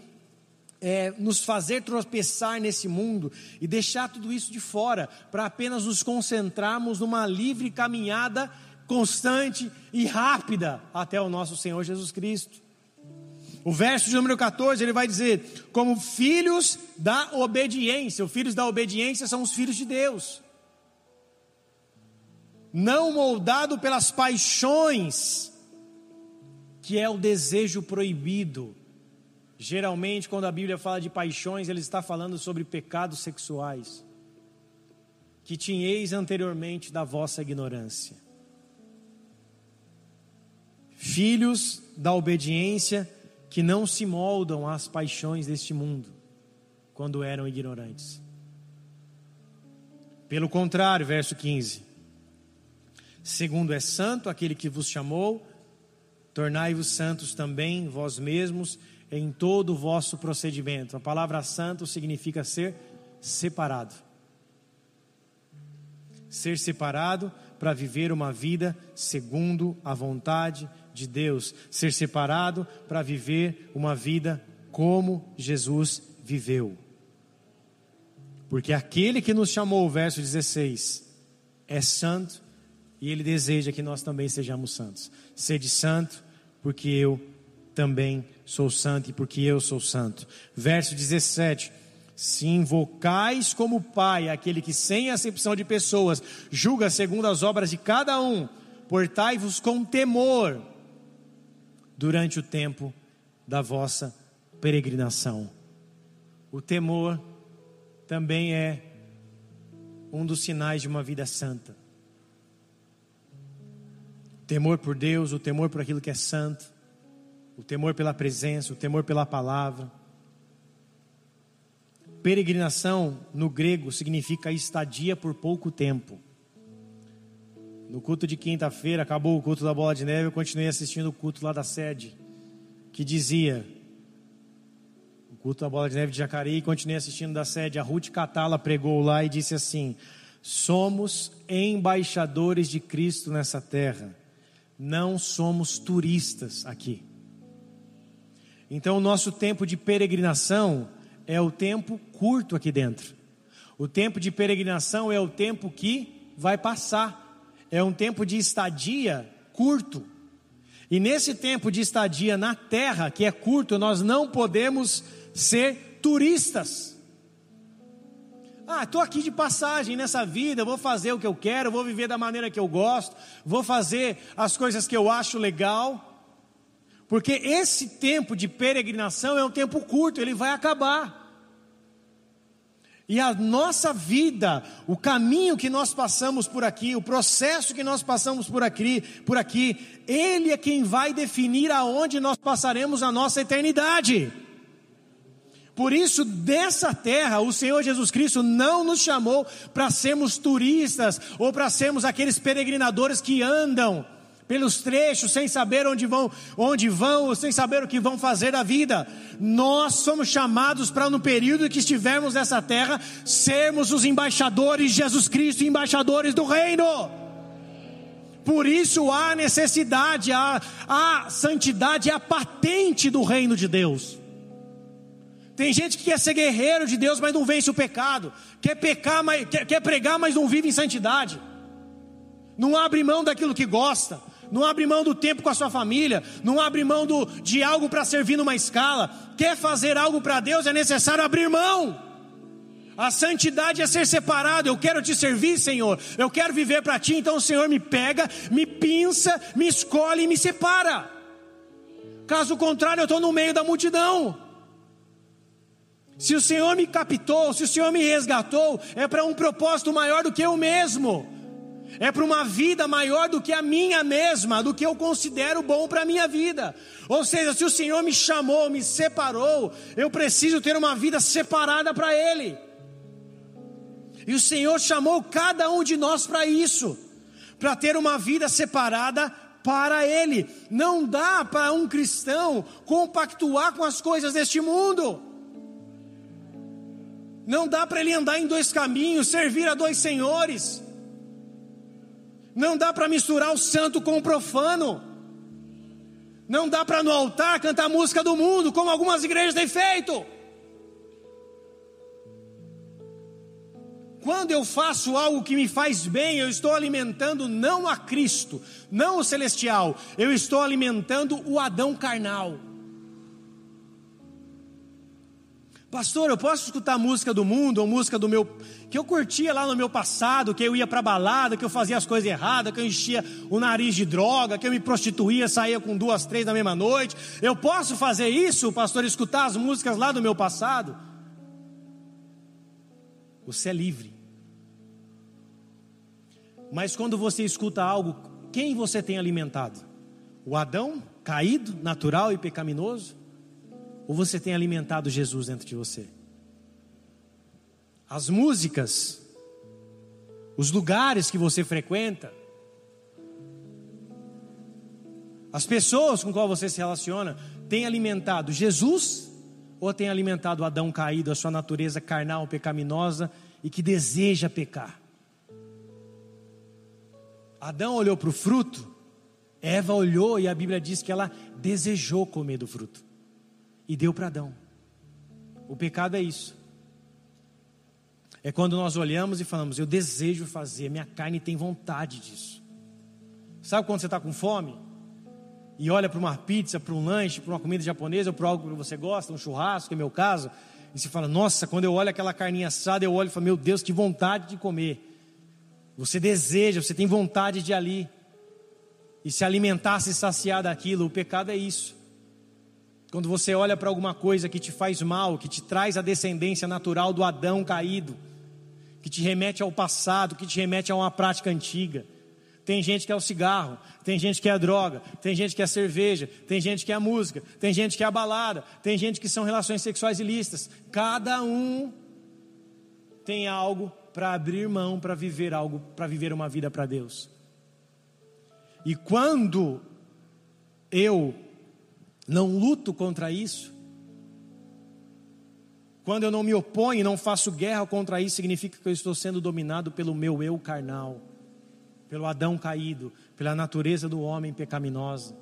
é, nos fazer tropeçar nesse mundo e deixar tudo isso de fora, para apenas nos concentrarmos numa livre caminhada constante e rápida até o nosso Senhor Jesus Cristo. O verso de número 14, ele vai dizer: como filhos da obediência. Os filhos da obediência são os filhos de Deus. Não moldado pelas paixões, que é o desejo proibido. Geralmente, quando a Bíblia fala de paixões, ele está falando sobre pecados sexuais, que tinhais anteriormente da vossa ignorância filhos da obediência que não se moldam às paixões deste mundo, quando eram ignorantes. Pelo contrário, verso 15: Segundo é santo aquele que vos chamou, tornai-vos santos também vós mesmos em todo o vosso procedimento. A palavra santo significa ser separado. Ser separado para viver uma vida segundo a vontade de Deus, ser separado para viver uma vida como Jesus viveu. Porque aquele que nos chamou, verso 16, é santo e ele deseja que nós também sejamos santos. Sede santo, porque eu também sou santo e porque eu sou santo. Verso 17: Se invocais como Pai aquele que, sem acepção de pessoas, julga segundo as obras de cada um, portai-vos com temor durante o tempo da vossa peregrinação. O temor também é um dos sinais de uma vida santa. Temor por Deus, o temor por aquilo que é santo, o temor pela presença, o temor pela palavra. Peregrinação no grego significa estadia por pouco tempo. No culto de quinta-feira, acabou o culto da Bola de Neve, eu continuei assistindo o culto lá da sede, que dizia, o culto da Bola de Neve de Jacareí, e continuei assistindo da sede, a Ruth Catala pregou lá e disse assim, somos embaixadores de Cristo nessa terra, não somos turistas aqui. Então o nosso tempo de peregrinação é o tempo curto aqui dentro. O tempo de peregrinação é o tempo que vai passar é um tempo de estadia curto. E nesse tempo de estadia na terra, que é curto, nós não podemos ser turistas. Ah, estou aqui de passagem nessa vida, vou fazer o que eu quero, vou viver da maneira que eu gosto, vou fazer as coisas que eu acho legal. Porque esse tempo de peregrinação é um tempo curto, ele vai acabar. E a nossa vida, o caminho que nós passamos por aqui, o processo que nós passamos por aqui, por aqui, ele é quem vai definir aonde nós passaremos a nossa eternidade. Por isso, dessa terra, o Senhor Jesus Cristo não nos chamou para sermos turistas ou para sermos aqueles peregrinadores que andam pelos trechos, sem saber onde vão, onde vão, sem saber o que vão fazer da vida. Nós somos chamados para no período que estivermos nessa terra, sermos os embaixadores de Jesus Cristo, embaixadores do reino. Por isso há necessidade, há, há santidade, há patente do reino de Deus. Tem gente que quer ser guerreiro de Deus, mas não vence o pecado. Quer pecar, mas quer, quer pregar, mas não vive em santidade. Não abre mão daquilo que gosta Não abre mão do tempo com a sua família, não abre mão do, de algo para servir numa escala. Quer fazer algo para Deus, é necessário abrir mão. A santidade é ser separado. Eu quero te servir, Senhor. Eu quero viver para ti. Então o Senhor me pega, me pinça, me escolhe e me separa. Caso contrário, eu estou no meio da multidão. Se o Senhor me captou, se o Senhor me resgatou, é para um propósito maior do que eu mesmo. É para uma vida maior do que a minha mesma, do que eu considero bom para a minha vida. Ou seja, se o Senhor me chamou, me separou, eu preciso ter uma vida separada para Ele. E o Senhor chamou cada um de nós para isso, para ter uma vida separada para Ele. Não dá para um cristão compactuar com as coisas deste mundo. Não dá para ele andar em dois caminhos, servir a dois senhores. Não dá para misturar o santo com o profano. Não dá para no altar cantar música do mundo, como algumas igrejas têm feito. Quando eu faço algo que me faz bem, eu estou alimentando não a Cristo, não o celestial, eu estou alimentando o Adão carnal. Pastor, eu posso escutar música do mundo ou música do meu que eu curtia lá no meu passado, que eu ia para balada, que eu fazia as coisas erradas, que eu enchia o nariz de droga, que eu me prostituía, saía com duas, três na mesma noite. Eu posso fazer isso, pastor, escutar as músicas lá do meu passado? Você é livre. Mas quando você escuta algo, quem você tem alimentado? O Adão caído, natural e pecaminoso? Ou você tem alimentado Jesus dentro de você? As músicas, os lugares que você frequenta, as pessoas com qual você se relaciona, têm alimentado Jesus ou tem alimentado Adão caído, a sua natureza carnal, pecaminosa e que deseja pecar? Adão olhou para o fruto, Eva olhou e a Bíblia diz que ela desejou comer do fruto e deu para Adão. O pecado é isso. É quando nós olhamos e falamos, eu desejo fazer, minha carne tem vontade disso. Sabe quando você está com fome? E olha para uma pizza, para um lanche, para uma comida japonesa ou para algo que você gosta, um churrasco, que é meu caso, e você fala, nossa, quando eu olho aquela carninha assada, eu olho e falo, meu Deus, que vontade de comer. Você deseja, você tem vontade de ir ali. E se alimentar, se saciar daquilo, o pecado é isso. Quando você olha para alguma coisa que te faz mal, que te traz a descendência natural do Adão caído, que te remete ao passado, que te remete a uma prática antiga. Tem gente que é o cigarro, tem gente que é a droga, tem gente que é a cerveja, tem gente que é a música, tem gente que é a balada, tem gente que são relações sexuais ilícitas. Cada um tem algo para abrir mão para viver algo, para viver uma vida para Deus. E quando eu não luto contra isso, quando eu não me oponho e não faço guerra contra isso, significa que eu estou sendo dominado pelo meu eu carnal, pelo Adão caído, pela natureza do homem pecaminosa.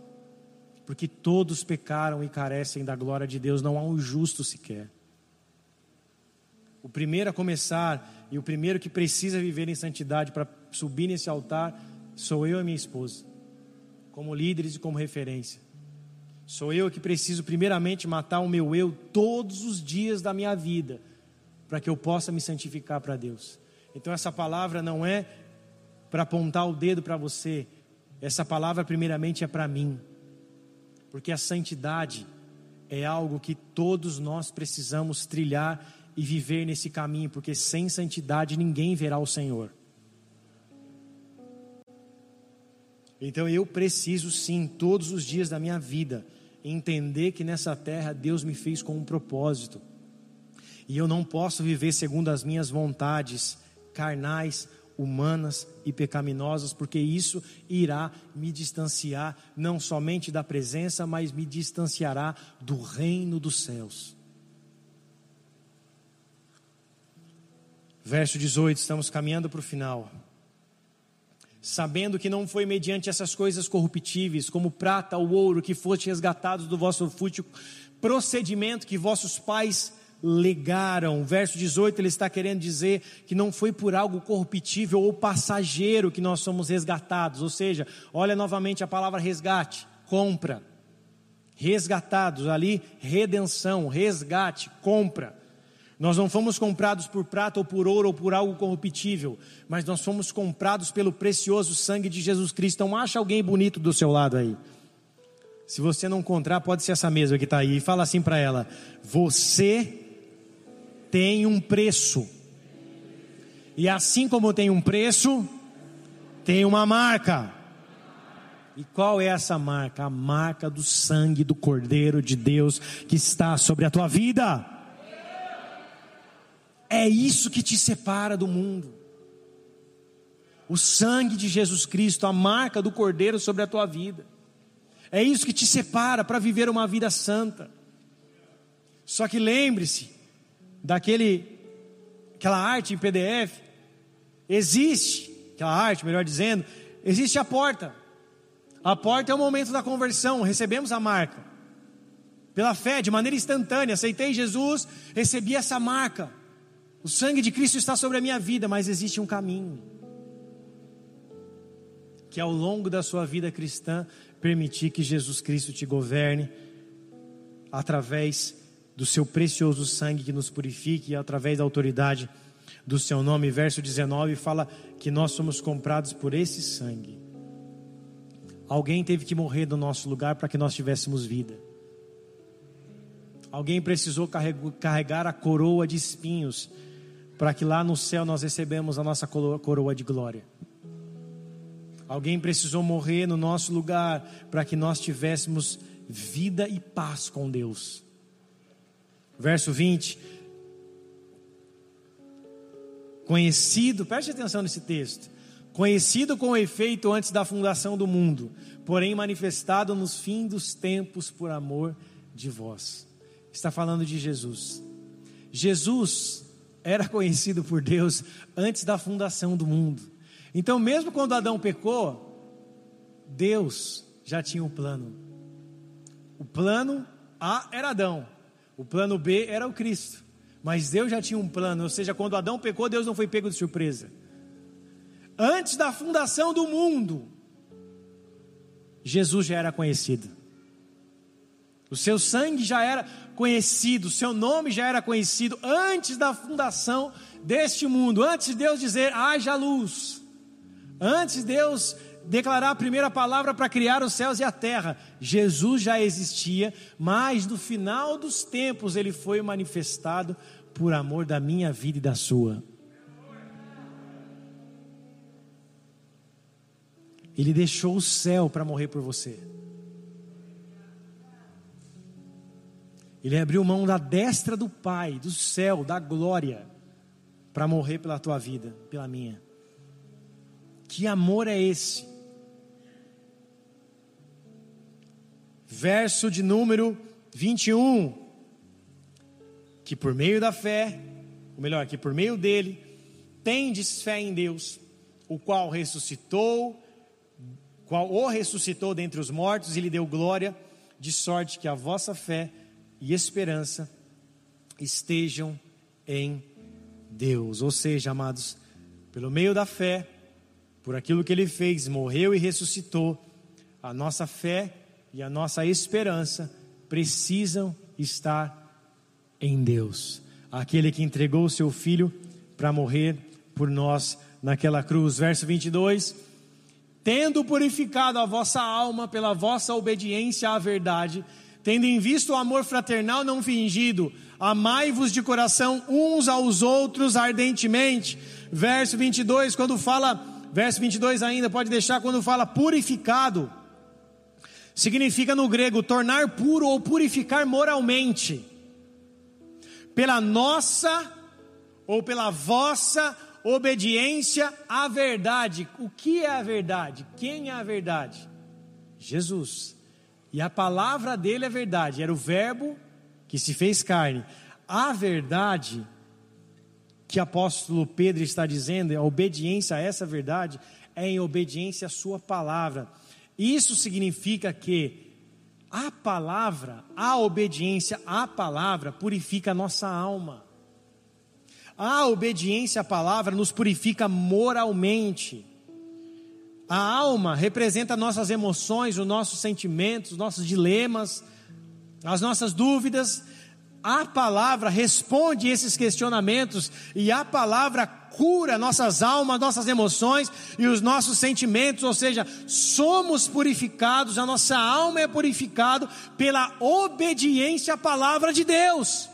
Porque todos pecaram e carecem da glória de Deus, não há um justo sequer. O primeiro a começar e o primeiro que precisa viver em santidade para subir nesse altar sou eu e minha esposa, como líderes e como referência. Sou eu que preciso, primeiramente, matar o meu eu todos os dias da minha vida, para que eu possa me santificar para Deus. Então, essa palavra não é para apontar o dedo para você, essa palavra, primeiramente, é para mim, porque a santidade é algo que todos nós precisamos trilhar e viver nesse caminho, porque sem santidade ninguém verá o Senhor. Então eu preciso sim, todos os dias da minha vida, entender que nessa terra Deus me fez com um propósito. E eu não posso viver segundo as minhas vontades carnais, humanas e pecaminosas, porque isso irá me distanciar não somente da presença, mas me distanciará do reino dos céus. Verso 18, estamos caminhando para o final sabendo que não foi mediante essas coisas corruptíveis, como prata ou ouro, que foste resgatados do vosso fútil procedimento que vossos pais legaram. Verso 18, ele está querendo dizer que não foi por algo corruptível ou passageiro que nós somos resgatados. Ou seja, olha novamente a palavra resgate, compra. Resgatados, ali, redenção, resgate, compra. Nós não fomos comprados por prata ou por ouro ou por algo corruptível, mas nós fomos comprados pelo precioso sangue de Jesus Cristo. Então, acha alguém bonito do seu lado aí. Se você não encontrar, pode ser essa mesma que está aí. E fala assim para ela: Você tem um preço. E assim como tem um preço, tem uma marca. E qual é essa marca? A marca do sangue do Cordeiro de Deus que está sobre a tua vida. É isso que te separa do mundo. O sangue de Jesus Cristo, a marca do Cordeiro sobre a tua vida. É isso que te separa para viver uma vida santa. Só que lembre-se daquele aquela arte em PDF. Existe aquela arte, melhor dizendo, existe a porta. A porta é o momento da conversão, recebemos a marca. Pela fé, de maneira instantânea, aceitei Jesus, recebi essa marca. O sangue de Cristo está sobre a minha vida, mas existe um caminho. Que ao longo da sua vida cristã, permitir que Jesus Cristo te governe através do seu precioso sangue que nos purifique e através da autoridade do seu nome. Verso 19 fala que nós somos comprados por esse sangue. Alguém teve que morrer no nosso lugar para que nós tivéssemos vida. Alguém precisou carregar a coroa de espinhos para que lá no céu nós recebemos a nossa coroa de glória. Alguém precisou morrer no nosso lugar para que nós tivéssemos vida e paz com Deus. Verso 20. Conhecido, preste atenção nesse texto. Conhecido com efeito antes da fundação do mundo, porém manifestado nos fins dos tempos por amor de vós. Está falando de Jesus. Jesus era conhecido por Deus antes da fundação do mundo. Então, mesmo quando Adão pecou, Deus já tinha um plano. O plano A era Adão, o plano B era o Cristo. Mas Deus já tinha um plano, ou seja, quando Adão pecou, Deus não foi pego de surpresa. Antes da fundação do mundo, Jesus já era conhecido. O seu sangue já era conhecido, seu nome já era conhecido antes da fundação deste mundo, antes de Deus dizer haja luz. Antes Deus declarar a primeira palavra para criar os céus e a terra, Jesus já existia, mas no final dos tempos ele foi manifestado por amor da minha vida e da sua. Ele deixou o céu para morrer por você. Ele abriu mão da destra do Pai, do céu, da glória, para morrer pela tua vida, pela minha. Que amor é esse? Verso de número 21. Que por meio da fé, ou melhor, que por meio dele, tendes fé em Deus, o qual ressuscitou, qual o ressuscitou dentre os mortos e lhe deu glória, de sorte que a vossa fé e esperança estejam em Deus. Ou seja, amados, pelo meio da fé, por aquilo que ele fez, morreu e ressuscitou, a nossa fé e a nossa esperança precisam estar em Deus, aquele que entregou o seu filho para morrer por nós naquela cruz. Verso 22: Tendo purificado a vossa alma pela vossa obediência à verdade, tendo em vista o amor fraternal não fingido, amai-vos de coração uns aos outros ardentemente. Verso 22, quando fala Verso 22 ainda, pode deixar quando fala purificado. Significa no grego tornar puro ou purificar moralmente. Pela nossa ou pela vossa obediência à verdade. O que é a verdade? Quem é a verdade? Jesus. E a palavra dele é verdade, era o Verbo que se fez carne. A verdade que o apóstolo Pedro está dizendo, a obediência a essa verdade, é em obediência à sua palavra. Isso significa que A palavra, a obediência à palavra purifica a nossa alma. A obediência à palavra nos purifica moralmente. A alma representa nossas emoções, os nossos sentimentos, os nossos dilemas, as nossas dúvidas. A palavra responde esses questionamentos e a palavra cura nossas almas, nossas emoções e os nossos sentimentos, ou seja, somos purificados, a nossa alma é purificada pela obediência à palavra de Deus.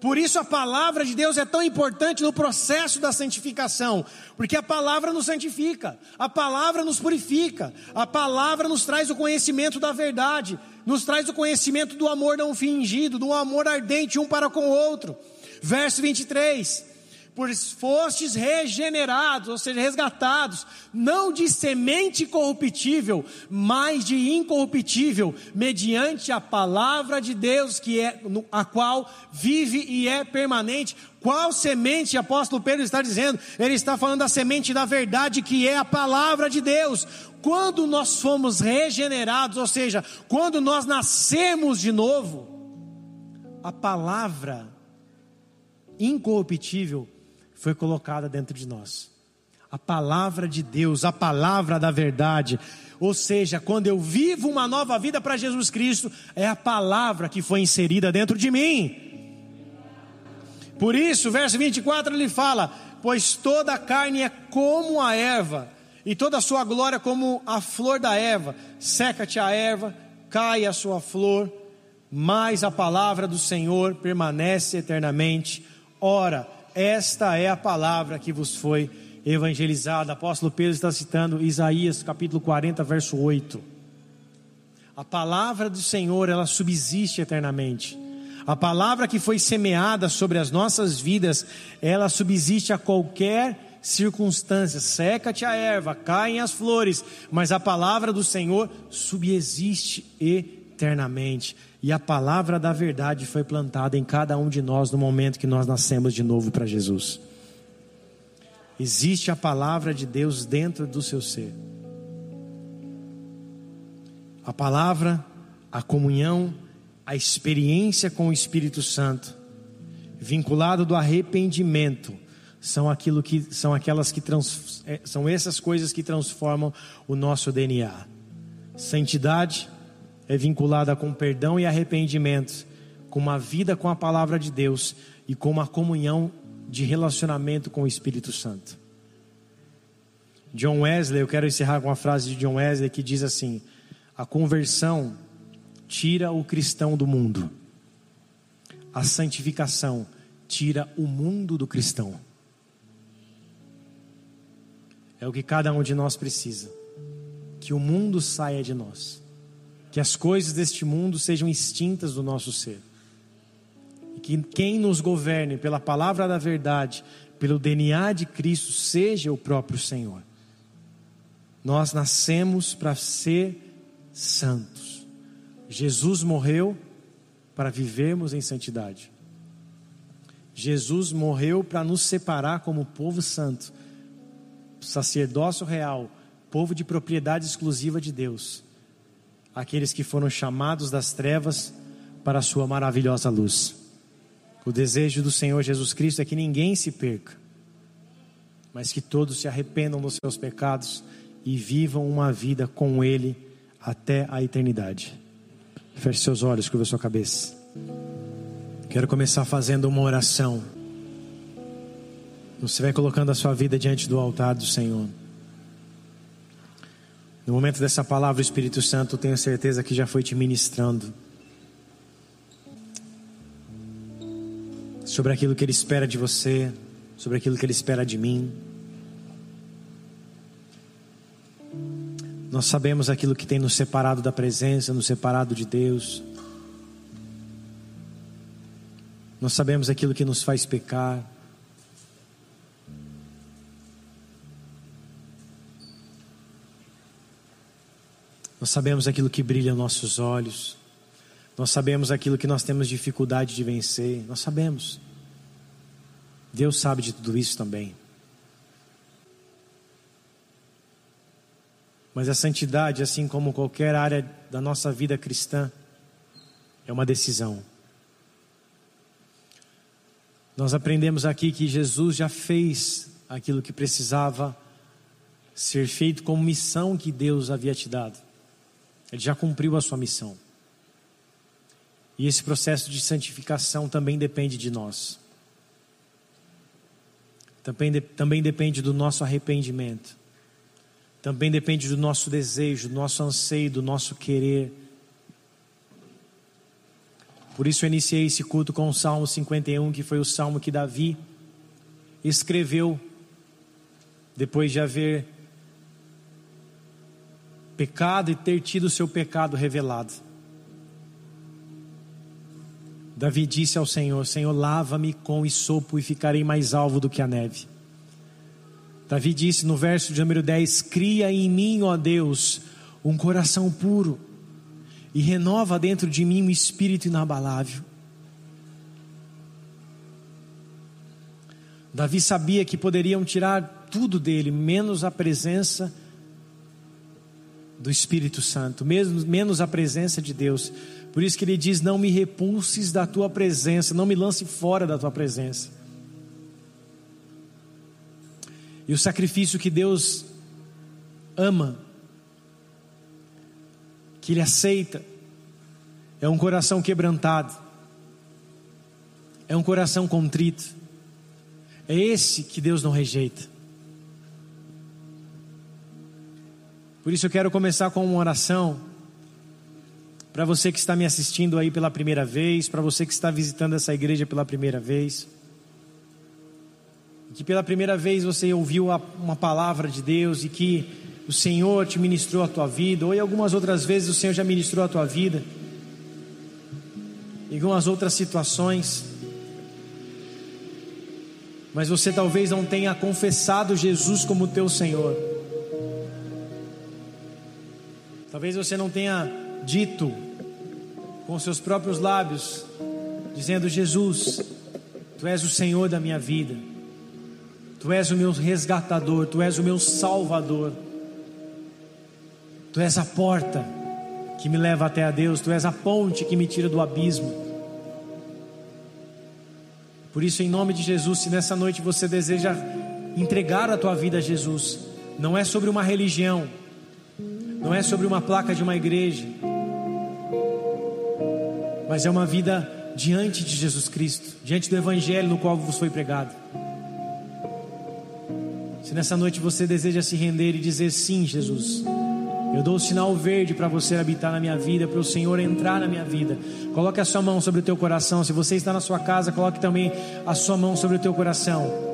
Por isso a palavra de Deus é tão importante no processo da santificação, porque a palavra nos santifica, a palavra nos purifica, a palavra nos traz o conhecimento da verdade, nos traz o conhecimento do amor não fingido, do amor ardente um para com o outro. Verso 23 pois fostes regenerados, ou seja, resgatados, não de semente corruptível, mas de incorruptível, mediante a palavra de Deus, que é a qual vive e é permanente. Qual semente, apóstolo Pedro está dizendo? Ele está falando da semente da verdade, que é a palavra de Deus. Quando nós fomos regenerados, ou seja, quando nós nascemos de novo, a palavra incorruptível foi colocada dentro de nós. A palavra de Deus, a palavra da verdade. Ou seja, quando eu vivo uma nova vida para Jesus Cristo, é a palavra que foi inserida dentro de mim. Por isso, verso 24 ele fala: Pois toda a carne é como a erva, e toda a sua glória como a flor da erva. Seca-te a erva, cai a sua flor, mas a palavra do Senhor permanece eternamente. Ora, esta é a palavra que vos foi evangelizada. Apóstolo Pedro está citando Isaías capítulo 40, verso 8. A palavra do Senhor, ela subsiste eternamente. A palavra que foi semeada sobre as nossas vidas, ela subsiste a qualquer circunstância. Seca-te a erva, caem as flores, mas a palavra do Senhor subsiste eternamente. E a palavra da verdade foi plantada em cada um de nós no momento que nós nascemos de novo para Jesus. Existe a palavra de Deus dentro do seu ser. A palavra, a comunhão, a experiência com o Espírito Santo, vinculado do arrependimento, são aquilo que são aquelas que trans, é, são essas coisas que transformam o nosso DNA. Santidade, é vinculada com perdão e arrependimento, com uma vida com a palavra de Deus e com uma comunhão de relacionamento com o Espírito Santo. John Wesley, eu quero encerrar com uma frase de John Wesley que diz assim: A conversão tira o cristão do mundo, a santificação tira o mundo do cristão. É o que cada um de nós precisa, que o mundo saia de nós que as coisas deste mundo sejam extintas do nosso ser. E que quem nos governe pela palavra da verdade, pelo DNA de Cristo, seja o próprio Senhor. Nós nascemos para ser santos. Jesus morreu para vivermos em santidade. Jesus morreu para nos separar como povo santo, sacerdócio real, povo de propriedade exclusiva de Deus aqueles que foram chamados das trevas para a sua maravilhosa luz. O desejo do Senhor Jesus Cristo é que ninguém se perca, mas que todos se arrependam dos seus pecados e vivam uma vida com Ele até a eternidade. Feche seus olhos, curva sua cabeça. Quero começar fazendo uma oração. Você vai colocando a sua vida diante do altar do Senhor. No momento dessa palavra, o Espírito Santo, tenho certeza que já foi te ministrando. Sobre aquilo que Ele espera de você, sobre aquilo que Ele espera de mim. Nós sabemos aquilo que tem nos separado da presença, nos separado de Deus. Nós sabemos aquilo que nos faz pecar. Nós sabemos aquilo que brilha em nossos olhos. Nós sabemos aquilo que nós temos dificuldade de vencer. Nós sabemos. Deus sabe de tudo isso também. Mas a santidade, assim como qualquer área da nossa vida cristã é uma decisão. Nós aprendemos aqui que Jesus já fez aquilo que precisava ser feito como missão que Deus havia te dado. Ele já cumpriu a sua missão. E esse processo de santificação também depende de nós. Também, de, também depende do nosso arrependimento. Também depende do nosso desejo, do nosso anseio, do nosso querer. Por isso eu iniciei esse culto com o Salmo 51, que foi o salmo que Davi escreveu depois de haver pecado e ter tido o seu pecado revelado. Davi disse ao Senhor: Senhor, lava-me com sopo e ficarei mais alvo do que a neve. Davi disse no verso de número 10: Cria em mim, ó Deus, um coração puro e renova dentro de mim um espírito inabalável. Davi sabia que poderiam tirar tudo dele, menos a presença do Espírito Santo, menos, menos a presença de Deus. Por isso que ele diz: Não me repulses da tua presença, não me lance fora da tua presença. E o sacrifício que Deus ama que Ele aceita é um coração quebrantado, é um coração contrito. É esse que Deus não rejeita. Por isso eu quero começar com uma oração para você que está me assistindo aí pela primeira vez, para você que está visitando essa igreja pela primeira vez, que pela primeira vez você ouviu uma palavra de Deus e que o Senhor te ministrou a tua vida, ou em algumas outras vezes o Senhor já ministrou a tua vida, em algumas outras situações, mas você talvez não tenha confessado Jesus como teu Senhor, talvez você não tenha dito com seus próprios lábios, dizendo: Jesus, tu és o Senhor da minha vida. Tu és o meu resgatador, tu és o meu salvador. Tu és a porta que me leva até a Deus, Tu és a ponte que me tira do abismo. Por isso, em nome de Jesus, se nessa noite você deseja entregar a tua vida a Jesus, não é sobre uma religião, não é sobre uma placa de uma igreja, mas é uma vida diante de Jesus Cristo, diante do Evangelho no qual vos foi pregado. Se nessa noite você deseja se render e dizer sim, Jesus, eu dou o sinal verde para você habitar na minha vida, para o Senhor entrar na minha vida. Coloque a sua mão sobre o teu coração. Se você está na sua casa, coloque também a sua mão sobre o teu coração.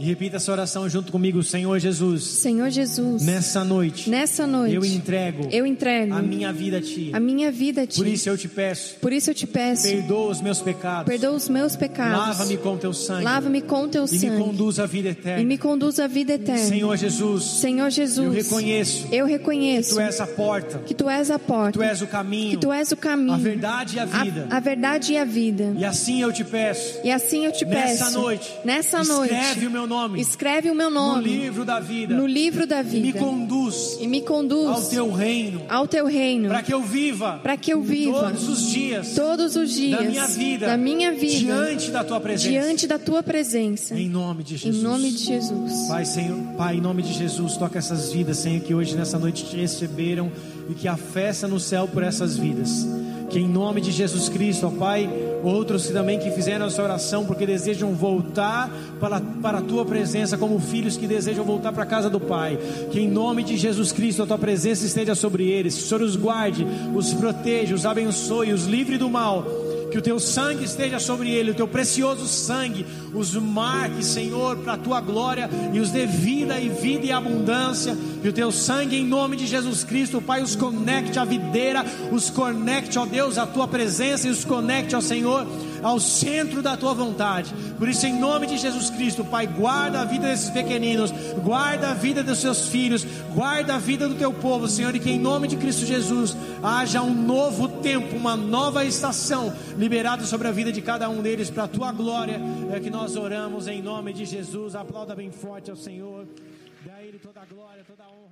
E repita essa oração junto comigo, Senhor Jesus. Senhor Jesus. Nessa noite. Nessa noite. Eu entrego. Eu entrego. A minha vida a ti. A minha vida a ti. Por isso eu te peço. Por isso eu te peço. Perdoa os meus pecados. Perdoa os meus pecados. Lava-me com teu sangue. Lava-me com teu sangue. E me conduz à vida eterna. E me conduz à vida eterna. Senhor Jesus. Senhor Jesus. Eu reconheço. Eu reconheço. Que tu és a porta. Que tu és a porta. Que tu és o caminho. Que tu és o caminho. A verdade e a vida. A, a verdade e a vida. E assim eu te peço. E assim eu te nessa peço. Noite, nessa escreve noite. Escreve o meu nome. Escreve o meu nome no livro da vida. No livro da vida. E me conduz. E me conduz ao teu reino. Ao teu reino. Para que eu viva. Para que eu viva todos os dias. Todos os dias da minha vida. Da minha vida. Diante da tua presença. Diante da tua presença. Em nome de Jesus. Em nome de Jesus. Pai, Senhor, Pai, em nome de Jesus, toca essas vidas, Senhor, que hoje nessa noite te receberam e que a festa no céu por essas vidas. Que em nome de Jesus Cristo, ó Pai, outros também que fizeram essa oração porque desejam voltar para, para a tua presença, como filhos que desejam voltar para a casa do Pai. Que em nome de Jesus Cristo a tua presença esteja sobre eles, que o Senhor os guarde, os proteja, os abençoe, os livre do mal que o teu sangue esteja sobre ele, o teu precioso sangue, os marque, Senhor, para a tua glória e os dê vida e vida e abundância, e o teu sangue em nome de Jesus Cristo, Pai, os conecte à videira, os conecte, ó Deus, à tua presença e os conecte, ó Senhor, ao centro da tua vontade. Por isso, em nome de Jesus Cristo, Pai, guarda a vida desses pequeninos, guarda a vida dos seus filhos, guarda a vida do teu povo, Senhor, e que em nome de Cristo Jesus haja um novo tempo, uma nova estação liberada sobre a vida de cada um deles para a tua glória. É que nós oramos em nome de Jesus. Aplauda bem forte ao Senhor. Dá a Ele toda a glória, toda a honra